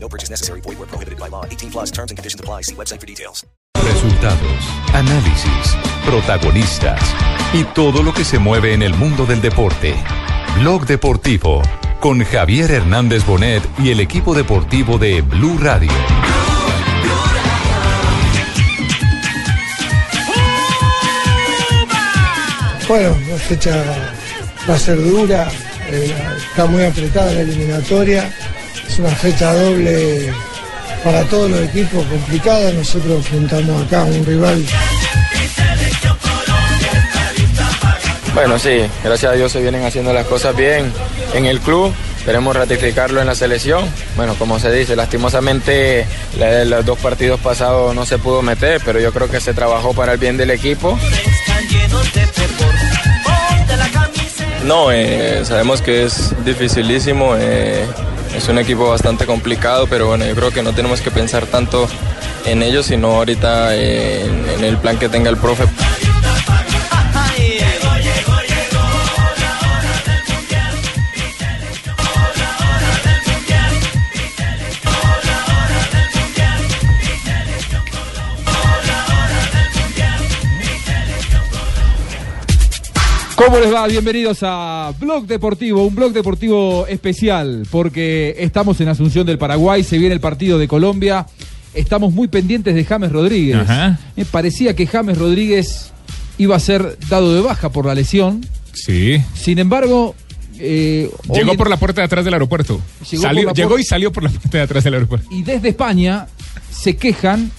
No purchase necessary. Void where prohibited by law. 18 plus terms and conditions apply. See website for details. Resultados, análisis, protagonistas y todo lo que se mueve en el mundo del deporte. Blog Deportivo con Javier Hernández Bonet y el equipo deportivo de Blue Radio. Bueno, la fecha va a ser dura, eh, está muy apretada la eliminatoria, es una fecha doble para todos los equipos complicada, nosotros enfrentamos acá a un rival. Bueno, sí, gracias a Dios se vienen haciendo las cosas bien en el club. Esperemos ratificarlo en la selección. Bueno, como se dice, lastimosamente la de los dos partidos pasados no se pudo meter, pero yo creo que se trabajó para el bien del equipo. No, eh, sabemos que es dificilísimo, eh, es un equipo bastante complicado, pero bueno, yo creo que no tenemos que pensar tanto en ellos, sino ahorita en, en el plan que tenga el profe. ¿Cómo les va? Bienvenidos a Blog Deportivo, un blog deportivo especial, porque estamos en Asunción del Paraguay, se viene el partido de Colombia, estamos muy pendientes de James Rodríguez. Ajá. Me parecía que James Rodríguez iba a ser dado de baja por la lesión, Sí. sin embargo... eh, Llegó por la puerta de atrás del aeropuerto. Llegó Salió- llegó y salió por la puerta de atrás del aeropuerto. Y desde España se quejan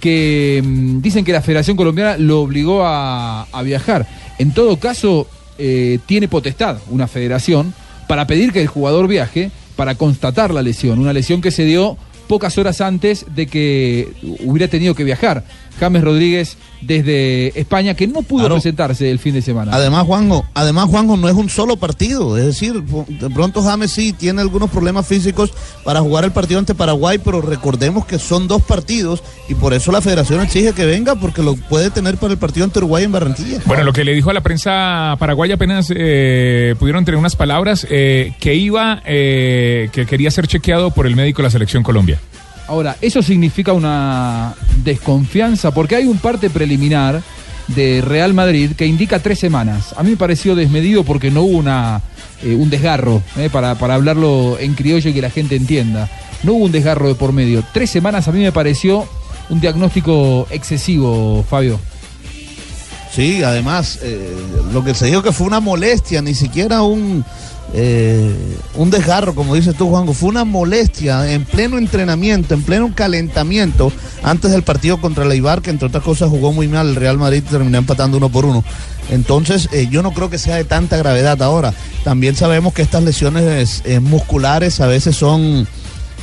que mm, dicen que la Federación Colombiana lo obligó a, a viajar. En todo caso, eh, tiene potestad una federación para pedir que el jugador viaje para constatar la lesión. Una lesión que se dio pocas horas antes de que hubiera tenido que viajar. James Rodríguez desde España, que no pudo Claro. presentarse el fin de semana. Además, Juanjo, además, Juanjo, no es un solo partido. Es decir, de pronto James sí tiene algunos problemas físicos para jugar el partido ante Paraguay, pero recordemos que son dos partidos y por eso la federación exige que venga porque lo puede tener para el partido ante Uruguay en Barranquilla. Bueno, lo que le dijo a la prensa paraguaya apenas eh, pudieron tener unas palabras eh, que iba, eh, que quería ser chequeado por el médico de la selección Colombia. Ahora, eso significa una desconfianza, porque hay un parte preliminar de Real Madrid que indica tres semanas. A mí me pareció desmedido porque no hubo una, eh, un desgarro, eh, para, para hablarlo en criollo y que la gente entienda. No hubo un desgarro de por medio. Tres semanas a mí me pareció un diagnóstico excesivo, Fabio. Sí, además, eh, lo que se dijo que fue una molestia, ni siquiera un, eh, un desgarro, como dices tú, Juanjo, fue una molestia en pleno entrenamiento, en pleno calentamiento, antes del partido contra el Eibar, que entre otras cosas jugó muy mal, el Real Madrid terminó empatando uno por uno. Entonces, eh, yo no creo que sea de tanta gravedad ahora. También sabemos que estas lesiones eh, musculares a veces son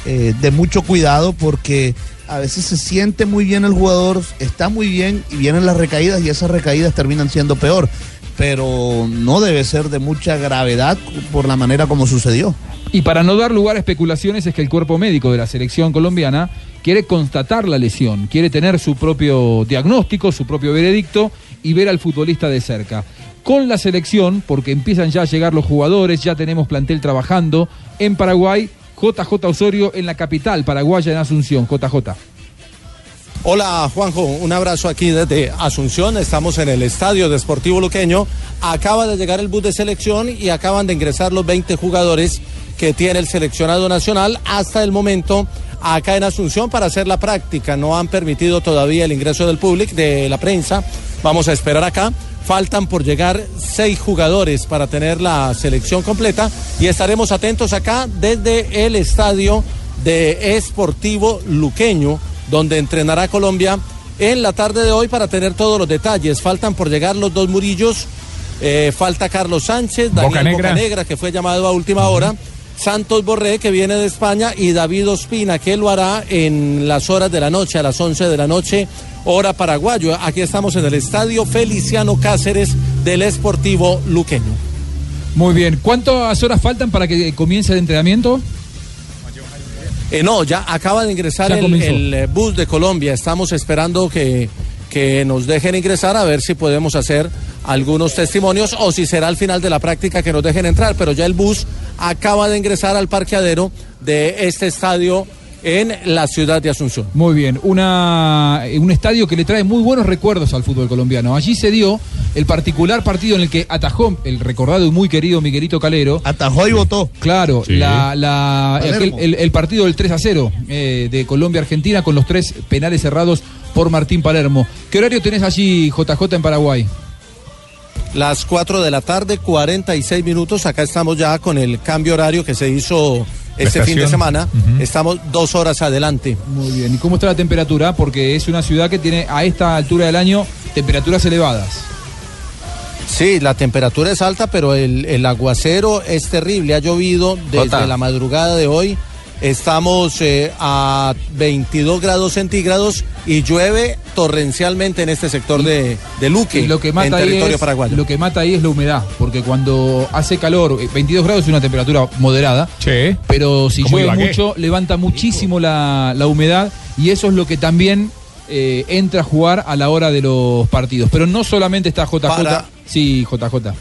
de mucho cuidado porque a veces se siente muy bien el jugador, está muy bien y vienen las recaídas y esas recaídas terminan siendo peor. Pero no debe ser de mucha gravedad por la manera como sucedió. Y para no dar lugar a especulaciones es que el cuerpo médico de la selección colombiana quiere constatar la lesión, quiere tener su propio diagnóstico, su propio veredicto y ver al futbolista de cerca. Con la selección, porque empiezan ya a llegar los jugadores, ya tenemos plantel trabajando en Paraguay, JJ Osorio en la capital paraguaya en Asunción, JJ. Hola Juanjo, un abrazo aquí desde Asunción. Estamos en el Estadio de Sportivo Luqueño. Acaba de llegar el bus de selección y acaban de ingresar los 20 jugadores que tiene el seleccionado nacional hasta el momento acá en Asunción para hacer la práctica. No han permitido todavía el ingreso del público, de la prensa. Vamos a esperar acá. Faltan por llegar seis jugadores para tener la selección completa y estaremos atentos acá desde el estadio de Esportivo Luqueño, donde entrenará Colombia en la tarde de hoy para tener todos los detalles. Faltan por llegar los dos Murillos, eh, falta Carlos Sánchez, Daniel Bocanegra. Bocanegra, que fue llamado a última hora. Santos Borré, que viene de España, y David Ospina, que lo hará en las horas de la noche, a las 11 de la noche, hora paraguayo. Aquí estamos en el estadio Feliciano Cáceres del Esportivo Luqueño. Muy bien. ¿Cuántas horas faltan para que comience el entrenamiento? Eh, no, ya acaba de ingresar el, el, eh, bus de Colombia. Estamos esperando que, que nos dejen ingresar a ver si podemos hacer algunos testimonios o si será al final de la práctica que nos dejen entrar. Pero ya el bus acaba de ingresar al parqueadero de este estadio en la ciudad de Asunción. Muy bien, una, un estadio que le trae muy buenos recuerdos al fútbol colombiano. Allí se dio el particular partido en el que atajó el recordado y muy querido Miguelito Calero. Atajó y votó. Claro, Sí. la, la- Palermo. aquel- el, el partido del 3 a 0 eh, de Colombia-Argentina con los tres penales cerrados por Martín Palermo. ¿Qué horario tenés allí, JJ, en Paraguay? Las 4 de la tarde, 46 minutos. Acá estamos ya con el cambio horario que se hizo este fin de semana. Estamos dos horas adelante. Muy bien, ¿y cómo está la temperatura? Porque es una ciudad que tiene a esta altura del año temperaturas elevadas. Sí, la temperatura es alta, pero el, el aguacero es terrible. Ha llovido desde Jota. la madrugada de hoy. Estamos eh, a 22 grados centígrados y llueve torrencialmente en este sector de, de Luque, Y lo que en mata ahí territorio es, paraguayo. lo que mata ahí es la humedad, porque cuando hace calor, eh, 22 grados es una temperatura moderada, pero si llueve Ibagué. mucho levanta muchísimo la, la humedad y eso es lo que también eh, entra a jugar a la hora de los partidos. Pero no solamente está JJ, Para- sí JJ.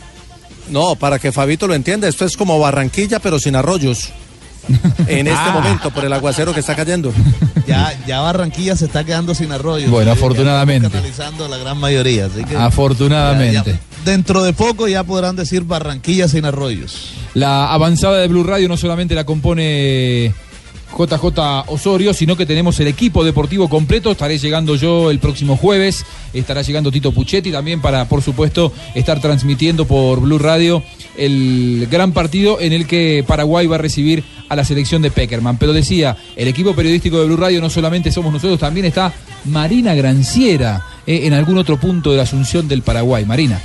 No, para que Fabito lo entienda, esto es como Barranquilla, pero sin arroyos. En este Ah. momento, por el aguacero que está cayendo. Ya, ya Barranquilla se está quedando sin arroyo. Bueno, afortunadamente. Canalizando la gran mayoría. Así que Afortunadamente. ya- ya dentro de poco ya podrán decir Barranquilla sin arroyos. La avanzada de Blue Radio no solamente la compone JJ Osorio, sino que tenemos el equipo deportivo completo. Estaré llegando yo el próximo jueves. Estará llegando Tito Puchetti también para, por supuesto, estar transmitiendo por Blue Radio el gran partido en el que Paraguay va a recibir a la selección de Peckerman. Pero decía, el equipo periodístico de Blue Radio no solamente somos nosotros, también está Marina Granciera eh, en algún otro punto de la Asunción del Paraguay. Marina.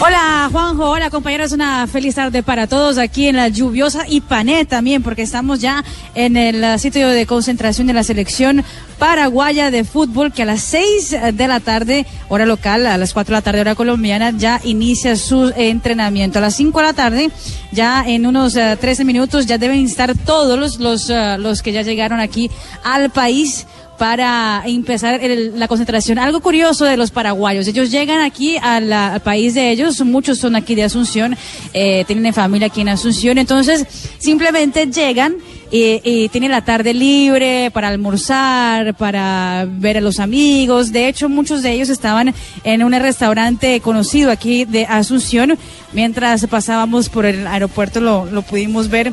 Hola Juanjo, hola compañeros, una feliz tarde para todos aquí en la lluviosa Ipané también, porque estamos ya en el sitio de concentración de la selección paraguaya de fútbol que a las 6 de la tarde, hora local, a las 4 de la tarde, hora colombiana, ya inicia su entrenamiento. A las 5 de la tarde, ya en unos eh, 13 minutos, ya deben estar todos los, los, eh, los que ya llegaron aquí al país para empezar el- la concentración. Algo curioso de los paraguayos, ellos llegan aquí a la- al país de ellos, muchos son aquí de Asunción, eh, tienen familia aquí en Asunción, entonces simplemente llegan y, y tienen la tarde libre para almorzar, para ver a los amigos. De hecho, muchos de ellos estaban en un restaurante conocido aquí de Asunción. Mientras pasábamos por el aeropuerto lo, lo pudimos ver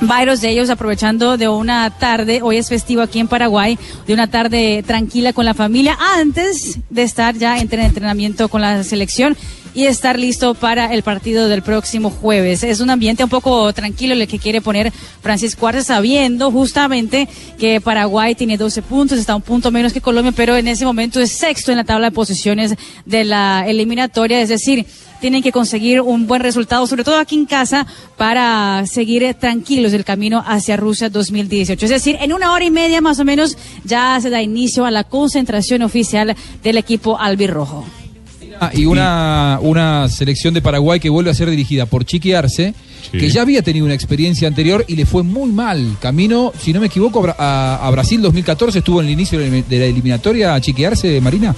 varios de ellos aprovechando de una tarde, hoy es festivo aquí en Paraguay, de una tarde tranquila con la familia antes de estar ya en entrenamiento con la selección y estar listo para el partido del próximo jueves. Es un ambiente un poco tranquilo el que quiere poner Francisco Arce sabiendo justamente que Paraguay tiene 12 puntos, está un punto menos que Colombia, pero en ese momento es sexto en la tabla de posiciones de la eliminatoria, es decir, tienen que conseguir un buen resultado, sobre todo aquí en casa, para seguir tranquilos el camino hacia Rusia 2018. Es decir, en una hora y media más o menos ya se da inicio a la concentración oficial del equipo albirrojo. Y una, una selección de Paraguay que vuelve a ser dirigida por Chiqui Arce, que ya había tenido una experiencia anterior y le fue muy mal. Camino, si no me equivoco, a, a- Brasil 2014 estuvo en el inicio de la- de la eliminatoria a Chiqui Arce, Marina.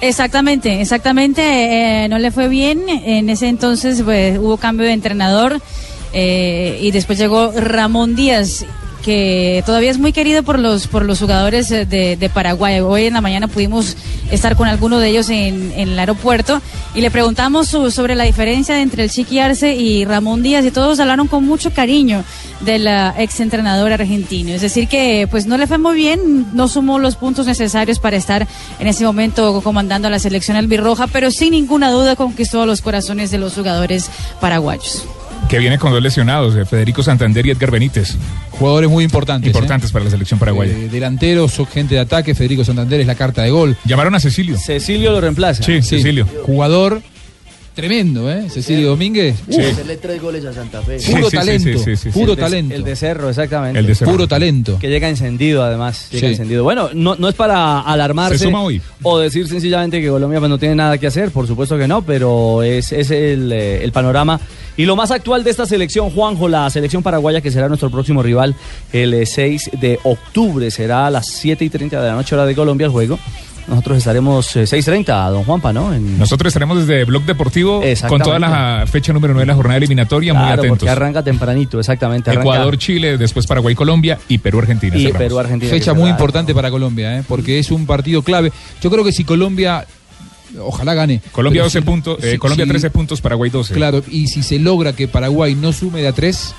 Exactamente, exactamente. eh, no le fue bien. En ese entonces pues, hubo cambio de entrenador eh, y después llegó Ramón Díaz, que todavía es muy querido por los por los jugadores eh, de, de Paraguay. Hoy en la mañana pudimos estar con alguno de ellos en, el aeropuerto y le preguntamos su- sobre la diferencia entre el Chiqui Arce y Ramón Díaz y todos hablaron con mucho cariño del ex entrenador argentino. Es decir que pues no le fue muy bien, no sumó los puntos necesarios para estar en ese momento comandando a la selección albirroja, pero sin ninguna duda conquistó los corazones de los jugadores paraguayos. Que viene con dos lesionados, eh, Federico Santander y Edgar Benítez. Jugadores muy importantes. Importantes para la selección paraguaya. Eh, delanteros, son gente de ataque, Federico Santander es la carta de gol. Llamaron a Cecilio. Cecilio lo reemplaza. Sí, Cecilio. Jugador Tremendo, ¿eh? Cecilio Domínguez. Sí. Hacerle tres goles a Santa Fe. Puro talento, puro El de- talento. El de Cerro, exactamente. El de Cerro. Puro talento. Que llega encendido, además. Llega Sí. encendido. Bueno, no, no es para alarmarse. Se suma hoy. O decir sencillamente que Colombia pues, no tiene nada que hacer. Por supuesto que no, pero es, es el, eh, el panorama. Y lo más actual de esta selección, Juanjo, la selección paraguaya, que será nuestro próximo rival el eh, 6 de octubre. Será a las 7 y 30 de la noche, hora de Colombia, el juego. Nosotros estaremos eh, 6.30, don Juanpa, ¿no? En- Nosotros estaremos desde Blog Deportivo con toda la fecha número 9 de la jornada eliminatoria, muy Claro, atentos. porque arranca tempranito, exactamente. arranca- Ecuador, Chile, después Paraguay, Colombia y Perú, Argentina. Y cerramos. Perú, Argentina. Fecha muy importante para Colombia, ¿eh? porque es un partido clave. Yo creo que si Colombia, ojalá gane. Colombia pero 12 si- puntos, eh, si- Colombia si- 13 puntos, Paraguay 12. Claro, y si se logra que Paraguay no sume de a tres,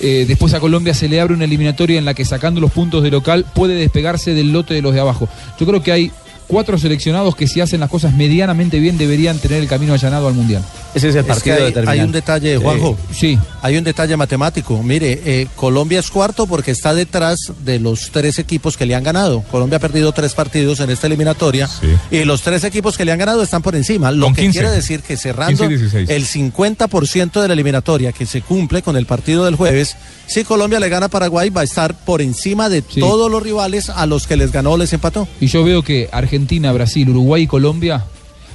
eh, después a Colombia se le abre una eliminatoria en la que sacando los puntos de local puede despegarse del lote de los de abajo. Yo creo que hay cuatro seleccionados que si hacen las cosas medianamente bien deberían tener el camino allanado al Mundial. Ese es el Es que partido hay, determinante. hay un detalle, Juanjo. Sí. Hay un detalle matemático. Mire, eh, Colombia es cuarto porque está detrás de los tres equipos que le han ganado. Colombia ha perdido tres partidos en esta eliminatoria y los tres equipos que le han ganado están por encima. Lo Con que 15. quiere decir que cerrando 15 y 16. el 50% de la eliminatoria que se cumple con el partido del jueves, si Colombia le gana a Paraguay va a estar por encima de todos los rivales a los que les ganó o les empató. Y yo veo que Argentina, Brasil, Uruguay y Colombia,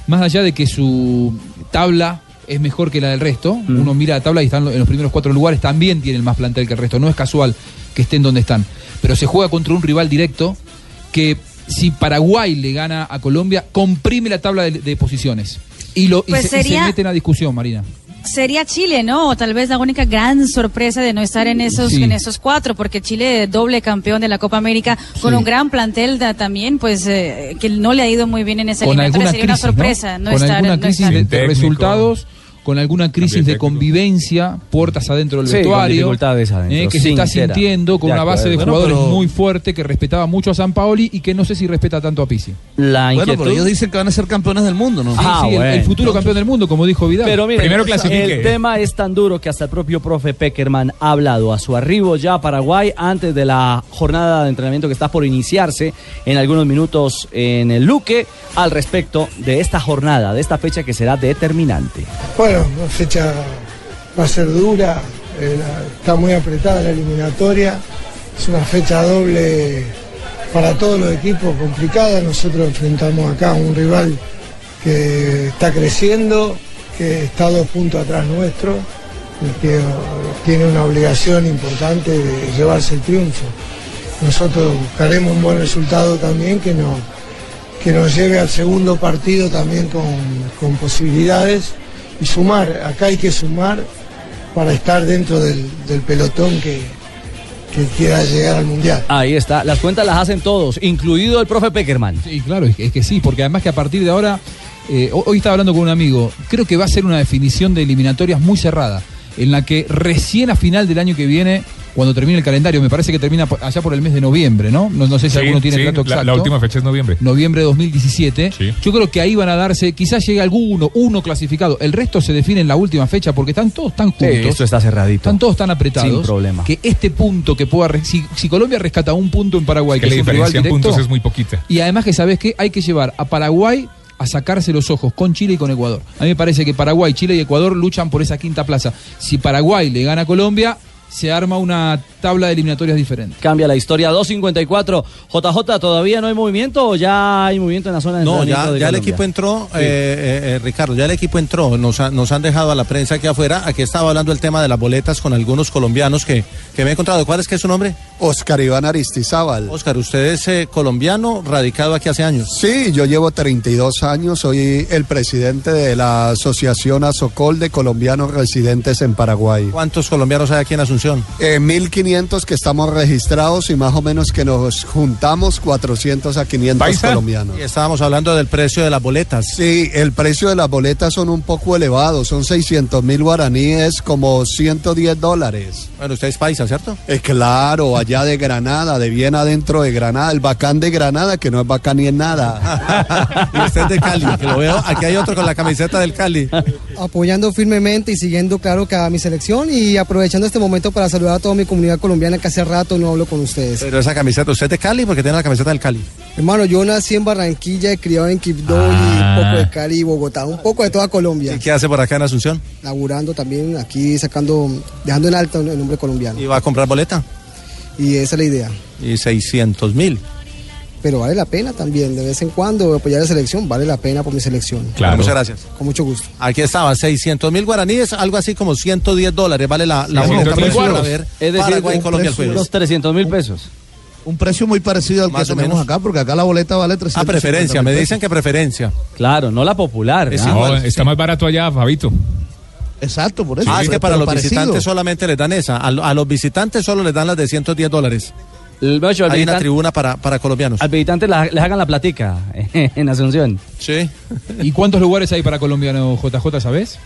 más allá de que su tabla es mejor que la del resto, Mm. uno mira la tabla y están en los primeros cuatro lugares, también tienen más plantel que el resto. No es casual que estén donde están. Pero se juega contra un rival directo que si Paraguay le gana a Colombia, comprime la tabla de, de posiciones. Y, lo, y Pues se, y se sería- meten a discusión, Marina. Sería Chile, ¿no? O tal vez la única gran sorpresa de no estar en esos Sí. en esos cuatro, porque Chile doble campeón de la Copa América con Sí. un gran plantel da- también, pues eh, que no le ha ido muy bien en esa con eliminatoria. Sería crisis, una sorpresa no, con estar. alguna no crisis estar. de, de Técnico. resultados, con alguna crisis de convivencia, puertas adentro del Sí, vestuario, dificultades adentro, eh, que se está sintiendo con una base de jugadores Bueno, pero- muy fuerte que respetaba mucho a San Paoli y que no sé si respeta tanto a. La Bueno, pero ellos dicen que van a ser campeones del mundo, ¿no? Sí, Ah, sí, el- el, bueno. futuro campeón del mundo, como dijo Vidal. Pero mire, Primero clasifique. el tema es tan duro que hasta el propio profe Peckerman ha hablado a su arribo ya a Paraguay antes de la jornada de entrenamiento que está por iniciarse en algunos minutos en el Luque al respecto de esta jornada, de esta fecha que será determinante. Bueno, una fecha va a ser dura, eh, la- está muy apretada la eliminatoria, es una fecha doble para todos los equipos complicada, nosotros enfrentamos acá a un rival que está creciendo, que está dos puntos atrás nuestro y que tiene una obligación importante de llevarse el triunfo. Nosotros buscaremos un buen resultado también que nos, que nos lleve al segundo partido también con, con posibilidades y sumar, acá hay que sumar para estar dentro del, del pelotón que, que quiera llegar al Mundial. Ahí está, las cuentas las hacen todos, incluido el profe Peckerman. Sí, claro, es que, es que sí, porque además que a partir de ahora, eh, ho- hoy estaba hablando con un amigo, creo que va a ser una definición de eliminatorias muy cerrada, en la que recién a final del año que viene, cuando termine el calendario, me parece que termina allá por el mes de noviembre, ¿no? No, no sé si Sí, alguno tiene sí, el dato la- exacto. La, última fecha es noviembre. Noviembre de 2017. Yo creo que ahí van a darse, quizás llegue alguno, uno clasificado. El resto se define en la última fecha porque están todos tan juntos. esto está cerradito. Están todos tan apretados. Sin problema. Que este punto que pueda. Si, si Colombia rescata un punto en Paraguay, que que, la es un rival diferencia en directo, puntos es muy poquita. y además que sabes que hay que llevar a Paraguay a sacarse los ojos con Chile y con Ecuador. A mí me parece que Paraguay, Chile y Ecuador luchan por esa quinta plaza. Si Paraguay le gana a Colombia, se arma una tabla de eliminatorias diferente. Cambia la historia. 2.54. JJ, ¿todavía no hay movimiento o ya hay movimiento en la zona de No, ya, de ya el equipo entró, eh, eh, eh, Ricardo, ya el equipo entró. Nos, han dejado a la prensa aquí afuera. Aquí estaba hablando el tema de las boletas con algunos colombianos que, que me he encontrado. ¿Cuál es que es su nombre? Oscar Iván Aristizábal. Oscar, usted es eh, colombiano, radicado aquí hace años. Sí, yo llevo 32 años. Soy el presidente de la Asociación Azocol de Colombianos Residentes en Paraguay. ¿Cuántos colombianos hay aquí en Asunción? Eh, 1.500 que estamos registrados y más o menos que nos juntamos 400 a 500 colombianos. Y estábamos hablando del precio de las boletas. Sí, el precio de las boletas son un poco elevados, son 600 mil guaraníes, como 110 dólares. Bueno, usted es paisa, ¿cierto? Eh, claro, allá de Granada, de bien adentro de Granada, el bacán de Granada, que no es bacán ni en nada. y usted es de Cali, aquí hay otro con la camiseta del Cali. Apoyando firmemente y siguiendo, claro, que a mi selección y aprovechando este momento para saludar a toda mi comunidad colombiana que hace rato no hablo con ustedes. Pero esa camiseta, ¿usted es de Cali? Porque tiene la camiseta del Cali. Hermano, yo nací en Barranquilla, he criado en Quibdó y un poco de Cali y Bogotá, un poco de toda Colombia. ¿Y qué hace por acá en Asunción? Laburando también, aquí sacando, dejando en alto el nombre colombiano. ¿Y va a comprar boleta? Y esa es la idea. Y 600 mil. Pero vale la pena también, de vez en cuando apoyar a la selección, vale la pena por mi selección. Claro. Muchas gracias. Con mucho gusto. Aquí estaba, 600 mil guaraníes, algo así como 110 dólares, vale la, la 600 boleta para ver Es decir, Paraguay Colombia el precio- jueves. Los 300 mil pesos. Un precio muy parecido al Más que o tenemos menos. acá, porque acá la boleta vale 300 Ah, preferencia, me dicen que preferencia. Claro, no la popular. Es ¿no? No, está más barato allá, Fabito. Exacto, por eso. Ah, es que para los parecido. visitantes solamente les dan esa. A los visitantes solo les dan las de 110 dólares. Hay una tribuna para, para colombianos. Al visitante la- les hagan la platica en Asunción. Sí. ¿Y cuántos lugares hay para colombianos, JJ, sabes?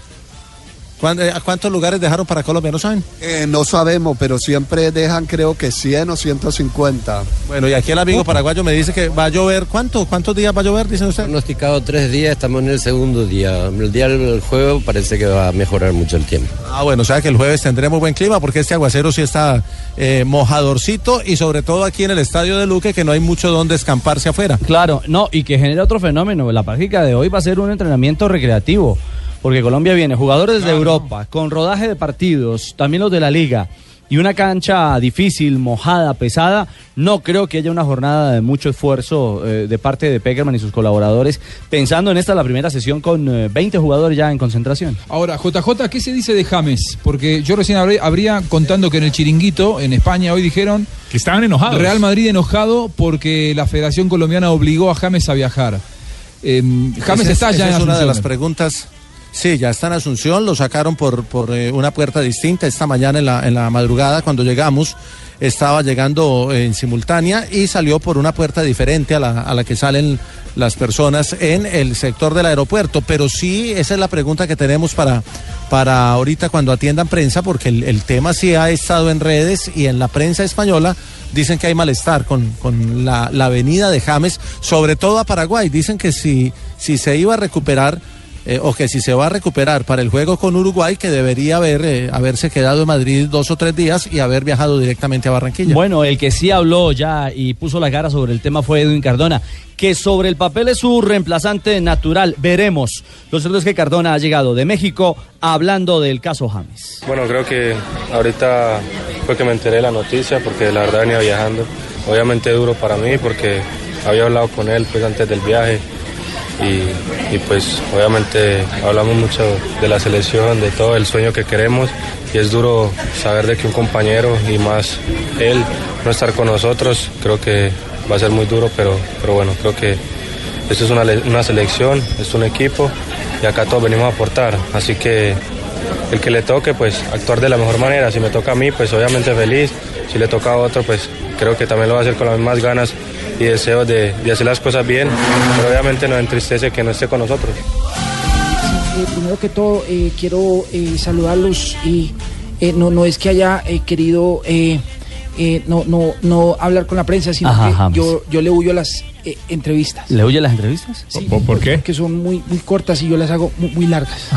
¿Cuán- eh, ¿A cuántos lugares dejaron para Colombia? ¿No saben? Eh, no sabemos, pero siempre dejan creo que 100 o 150. Bueno, y aquí el amigo paraguayo me dice que va a llover. ¿Cuánto? ¿Cuántos días va a llover? Dicen ustedes. Pronosticado tres días, estamos en el segundo día. El día del juego parece que va a mejorar mucho el tiempo. Ah, bueno, o sea que el jueves tendremos buen clima porque este aguacero sí está eh, mojadorcito y sobre todo aquí en el estadio de Luque que no hay mucho donde escamparse afuera. Claro, no, y que genera otro fenómeno. La práctica de hoy va a ser un entrenamiento recreativo, porque Colombia viene jugadores de Europa, con rodaje de partidos, también los de la liga, y una cancha difícil, mojada, pesada. No creo que haya una jornada de mucho esfuerzo eh, de parte de Peckerman y sus colaboradores, pensando en esta la primera sesión con eh, 20 jugadores ya en concentración. Ahora, JJ, ¿qué se dice de James? Porque yo recién habría, habría contando que en el Chiringuito, en España, hoy dijeron... Que estaban enojados. Real Madrid enojado porque la Federación Colombiana obligó a James a viajar. Eh, James es- está esa ya en es una de las preguntas. Sí, ya está en Asunción, lo sacaron por, por eh, una puerta distinta esta mañana en la, en la madrugada cuando llegamos. Estaba llegando en simultánea y salió por una puerta diferente a la, a la que salen las personas en el sector del aeropuerto. Pero sí, esa es la pregunta que tenemos para, para ahorita cuando atiendan prensa, porque el, el tema sí ha estado en redes y en la prensa española dicen que hay malestar con, con la, la venida de James, sobre todo a Paraguay. Dicen que si, si se iba a recuperar eh, o que si se va a recuperar para el juego con Uruguay, que debería haber, eh, haberse quedado en Madrid dos o tres días y haber viajado directamente a Barranquilla. Bueno, el que sí habló ya y puso la cara sobre el tema fue Edwin Cardona, que sobre el papel es su reemplazante natural. Veremos. Lo cierto es que Cardona ha llegado de México hablando del caso James. Bueno, creo que ahorita fue que me enteré de la noticia porque la verdad venía viajando. Obviamente duro para mí porque había hablado con él pues antes del viaje y, pues obviamente hablamos mucho de la selección, de todo el sueño que queremos. Y es duro saber de que un compañero y más él no estar con nosotros, creo que va a ser muy duro, pero, pero bueno, creo que esto es una, una selección, es un equipo y acá todos venimos a aportar, así que el que le toque, pues actuar de la mejor manera. Si me toca a mí, pues obviamente feliz. Si le toca a otro, pues creo que también lo va a hacer con las mismas ganas y deseos de, de hacer las cosas bien. Pero obviamente nos entristece que no esté con nosotros. Eh, primero que todo, eh, quiero eh, saludarlos y eh, no, no es que haya eh, querido eh, eh, no, no, no hablar con la prensa, sino Ajá, que yo, yo le huyo a las eh, entrevistas. ¿Le oye las entrevistas? Sí, ¿Por qué? Que son muy, muy cortas y yo las hago muy, muy largas.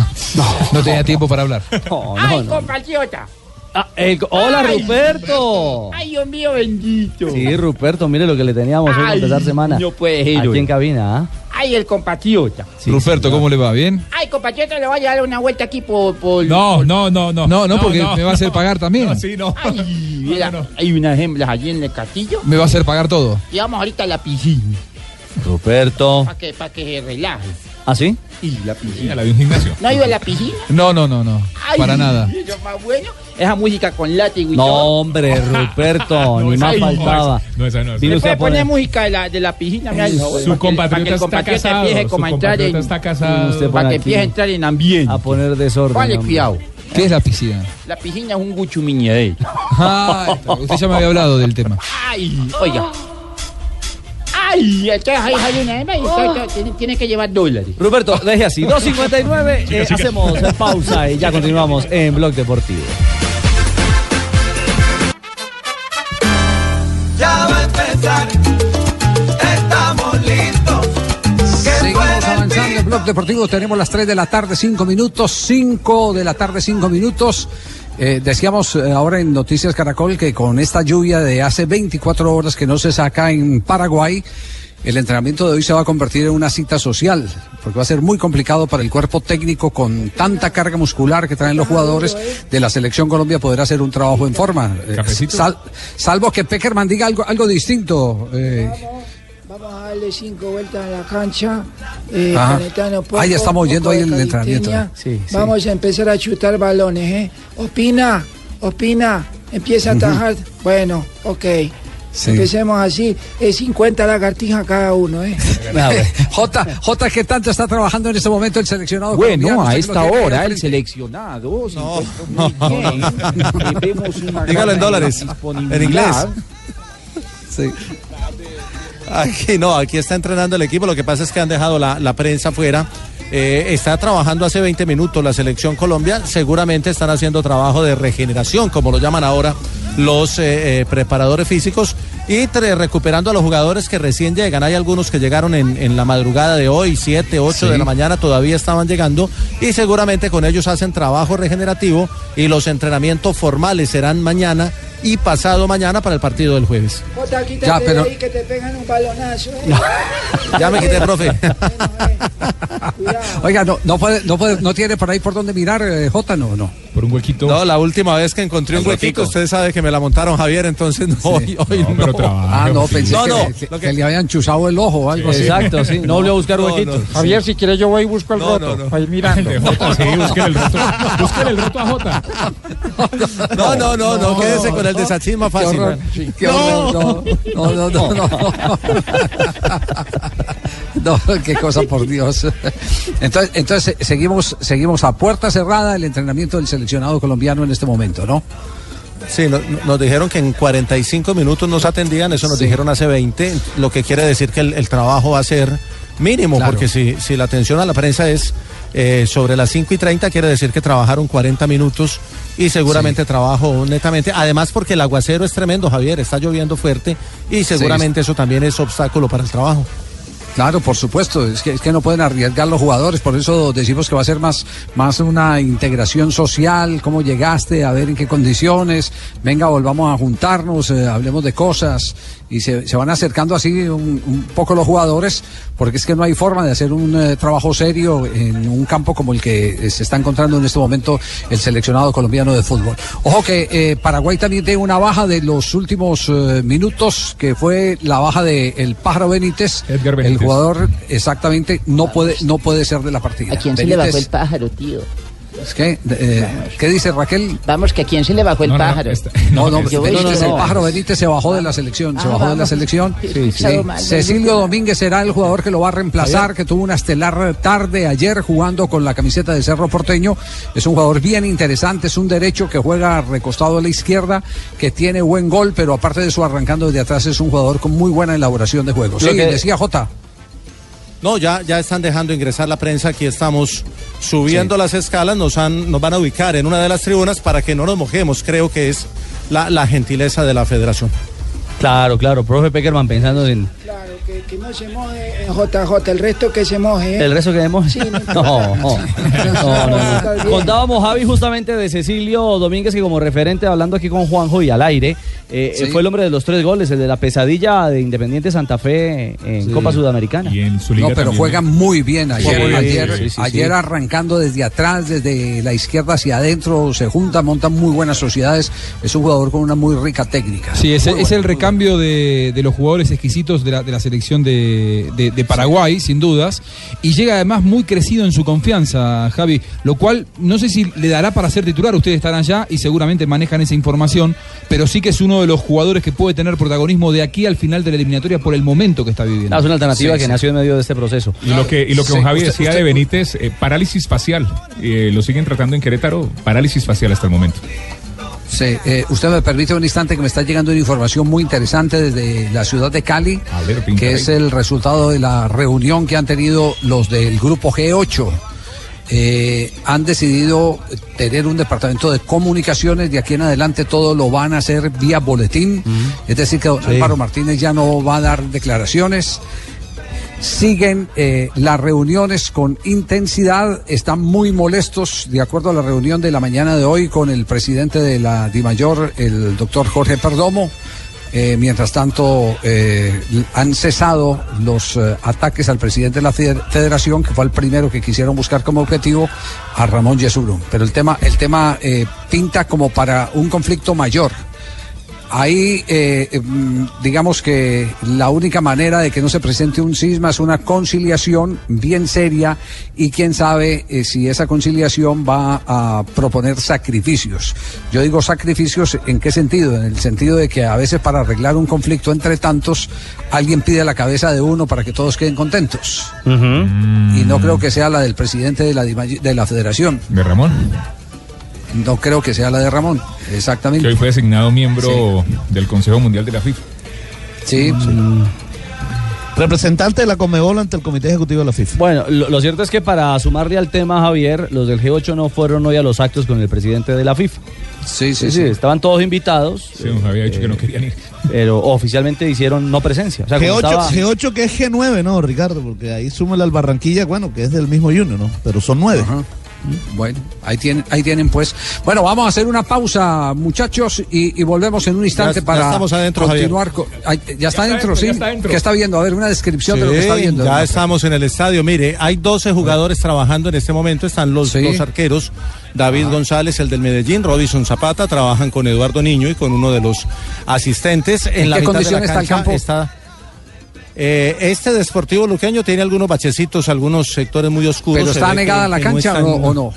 No tenía tiempo para hablar. No, no, ¡Ay, no. compatriota! Ah, el- hola, Ay, Ruperto. ¡Ay, Dios mío, bendito! Sí, Ruperto, mire lo que le teníamos hoy para Ay, empezar semana. no puede ser, Aquí hoy. en cabina, ¿ah? ¡Ay, el compatriota! Sí, Ruperto, ¿cómo le va? ¿Bien? ¡Ay, compatriota, le voy a dar una vuelta aquí por... por... No, no, no, no. No, no, porque me va a hacer pagar también. No, sí, no. Ay, mira, hay unas hembras allí en el castillo. Me va a hacer pagar todo. Y vamos ahorita a la piscina. Ruperto. Para que, pa' que se relaje. ¿Ah, sí? Y la piscina. la de un gimnasio. ¿No ha ido a la piscina? No, no, no, no. Ay, Para nada. Eso más bueno. Esa música con látigo y No, todo. hombre, Ruperto, No, ni más faltaba. No, esa no. esa Vino no. usted ¿Me a puede poner música de la, de la piscina? Su Para que- compatriota para que el está compatriota casado, empiece como a su entrar en- compatriota está casado. Para que empiece a entrar en ambiente. A poner desorden. Vale, hombre. cuidado. ¿Qué es la piscina? La piscina es un guchumiñedel. Ah, usted ya me había hablado del tema. Ay, oiga. Ay, tiene, que llevar dólares. Ruperto, deje así. 2.59, eh, Chica, chica. hacemos pausa y ya continuamos en Blog Deportivo. Ya va a empezar. Estamos listos. Seguimos avanzando en Blog Deportivo tenemos las 3 de la tarde, 5 minutos, 5 de la tarde, 5 minutos. Eh, decíamos eh, ahora en Noticias Caracol que con esta lluvia de hace 24 horas que no se saca en Paraguay, el entrenamiento de hoy se va a convertir en una cita social, porque va a ser muy complicado para el cuerpo técnico con tanta carga muscular que traen los jugadores de la selección Colombia poder hacer un trabajo en forma. Eh, sal- salvo que Peckerman diga algo, algo distinto. eh, Vamos a darle cinco vueltas a la cancha. Eh, poco, Ahí estamos oyendo ahí el entrenamiento. calistenia. Sí, sí. Vamos a empezar a chutar balones, ¿eh? Opina, opina, empieza a atajar. Bueno, ok. Sí. Empecemos así. Es 50 lagartijas cada uno, ¿eh? J, J, ¿qué tanto está trabajando en este momento el seleccionado Bueno, colombiano? a esta hora el seleccionado se encuentra muy bien. Vemos una Dígalo en dólares, en inglés. Sí. Aquí no, aquí está entrenando el equipo. Lo que pasa es que han dejado la, la prensa fuera. Eh, está trabajando hace 20 minutos la selección Colombia. Seguramente están haciendo trabajo de regeneración, como lo llaman ahora los eh, eh, preparadores físicos, y tre- recuperando a los jugadores que recién llegan. Hay algunos que llegaron en, en la madrugada de hoy, 7, 8 de la mañana, todavía estaban llegando, y seguramente con ellos hacen trabajo regenerativo y los entrenamientos formales serán mañana y pasado mañana para el partido del jueves. Jota, quítate Ya, pero- de ahí que te pegan un balonazo, ¿eh? Ya me quité, profe. Oiga, no, no, puede, no, puede, no tiene por ahí por dónde mirar, eh, J, no, no. Por un huequito. No, la última vez que encontré un El huequito, huequito. usted sabe que me la montaron Javier, entonces no, hoy, hoy no. Ah, no, pensé No, que, no, que- que le habían chuzado el ojo o algo así. Exacto, sí, no volvió a buscar no, Javier, si quieres yo voy y busco el No, roto. no, no. para ir mirando. Jota, sí, el roto. El roto a Jota. No, no, no, no, quédese con el más fácil. horror, qué horror, no, no, no, no, no. No, qué cosa por Dios. Entonces, entonces seguimos, seguimos a puerta cerrada el entrenamiento del seleccionado colombiano en este momento, ¿no? Sí, no- no- nos dijeron que en 45 minutos nos atendían, eso nos Sí. dijeron hace 20, lo que quiere decir que el, el trabajo va a ser mínimo, Claro. porque si, si la atención a la prensa es eh, sobre las 5 y 30, quiere decir que trabajaron 40 minutos y seguramente trabajo netamente. Además, porque el aguacero es tremendo, Javier, está lloviendo fuerte y seguramente eso también es obstáculo para el trabajo. Claro, por supuesto, es que, es que no pueden arriesgar los jugadores, por eso decimos que va a ser más, más una integración social, cómo llegaste, a ver en qué condiciones, venga, volvamos a juntarnos, eh, hablemos de cosas, y se, se van acercando así un, un poco los jugadores, porque es que no hay forma de hacer un eh, trabajo serio en un campo como el que eh, se está encontrando en este momento el seleccionado colombiano de fútbol. Ojo que eh, Paraguay también tiene una baja de los últimos eh, minutos, que fue la baja de el Pájaro Benítez, Edgar el Benítez. jugador exactamente no puede no puede ser de la partida. ¿A quién se le bajó el pájaro, tío? Es que, eh, ¿Qué dice Raquel? Vamos, que a quién se le bajó el No, no, pájaro. está- No, no, Yo Benítez, voy- el pájaro Benítez se bajó de la selección, se Ah, bajó de la selección. Sí, sí. Sí. Cecilio Domínguez será el jugador que lo va a reemplazar, que tuvo una estelar tarde ayer jugando con la camiseta de Cerro Porteño. Es un jugador bien interesante, es un derecho que juega recostado a la izquierda, que tiene buen gol, pero aparte de eso arrancando desde atrás es un jugador con muy buena elaboración de juego. Sí, que- decía Jota. No, ya, ya están dejando ingresar la prensa, aquí estamos subiendo las escalas, nos, han, nos van a ubicar en una de las tribunas para que no nos mojemos, creo que es la, la gentileza de la federación. Claro, claro, profe Peckerman pensando en Claro, que, que no se moje eh, JJ, el resto que se moje. ¿eh? el resto que vemos. Sí, no No, no, no. Contábamos, Javi, justamente de Cecilio Domínguez, que como referente, hablando aquí con Juanjo y al aire, eh, Sí. fue el hombre de los tres goles, el de la pesadilla de Independiente Santa Fe en Sí. Copa Sudamericana. Y en su No, pero juega muy bien ayer. Juega muy bien, ayer sí, sí, ayer sí. arrancando desde atrás, desde la izquierda hacia adentro, se junta, monta muy buenas sociedades. Es un jugador con una muy rica técnica. Sí, es, es bueno. el recambio de, de los jugadores exquisitos de la, de la selección de, de- de Paraguay, sin dudas, y llega además muy crecido en su confianza, Javi, lo cual no sé si le dará para ser titular, ustedes estarán allá y seguramente manejan esa información, pero sí que es uno de los jugadores que puede tener protagonismo de aquí al final de la eliminatoria por el momento que está viviendo. Ah, es una alternativa Sí, que sí. nació en medio de este proceso. Y lo que, y lo que Sí, don Javi usted- decía usted- de Benítez, eh, parálisis facial. Eh, lo siguen tratando en Querétaro, parálisis facial hasta el momento. Sí, eh, usted me permite un instante que me está llegando una información muy interesante desde la ciudad de Cali, ver, que ahí. es el resultado de la reunión que han tenido los del grupo G8. Eh, han decidido tener un departamento de comunicaciones, de aquí en adelante todo lo van a hacer vía boletín, es decir que don Sí. Álvaro Martínez ya no va a dar declaraciones. siguen eh, las reuniones con intensidad, están muy molestos, de acuerdo a la reunión de la mañana de hoy con el presidente de la DIMAYOR, el doctor Jorge Perdomo. Eh, mientras tanto, eh, han cesado los eh, ataques al presidente de la feder- federación, que fue el primero que quisieron buscar como objetivo a Ramón Yesurún. Pero el tema, el tema pinta como para un conflicto mayor. Ahí, eh, mm, digamos que la única manera de que no se presente un cisma es una conciliación bien seria y quién sabe eh, si esa conciliación va a proponer sacrificios. Yo digo sacrificios en qué sentido? En el sentido de que a veces para arreglar un conflicto entre tantos, alguien pide la cabeza de uno para que todos queden contentos. Y no creo que sea la del presidente de la, de la federación. ¿De Ramón? No creo que sea la de Ramón, exactamente. Que hoy fue designado miembro del Consejo Mundial de la FIFA. Sí. Representante de la Comebol ante el Comité Ejecutivo de la FIFA. Bueno, lo, lo cierto es que para sumarle al tema, Javier, los del G8 no fueron hoy a los actos con el presidente de la FIFA. Sí, sí, Estaban todos invitados. Sí, nos había dicho que no querían ir. Pero oficialmente hicieron no presencia. O sea, como G8, estaba- G8 que es G9, ¿no, Ricardo? Porque ahí súmale al Barranquilla, bueno, que es del mismo Junior, ¿no? Pero son nueve. Bueno, ahí tienen, ahí tienen pues. Bueno, vamos a hacer una pausa, muchachos, y, y volvemos en un instante Ya- ya para estamos adentro, continuar. con- Ay, ya, está adentro, sí. ya está. ¿Qué está viendo? A ver, una descripción de lo que está viendo. Ya estamos en el estadio. Mire, hay 12 jugadores trabajando en este momento. Están los dos arqueros. David González, el del Medellín, Robinson Zapata, trabajan con Eduardo Niño y con uno de los asistentes. En, ¿En la qué mitad de la condición está el cancha campo? está- eh, este de Sportivo Luqueño tiene algunos bachecitos, algunos sectores muy oscuros. ¿Pero Se está que- negada la no cancha están- o, o no?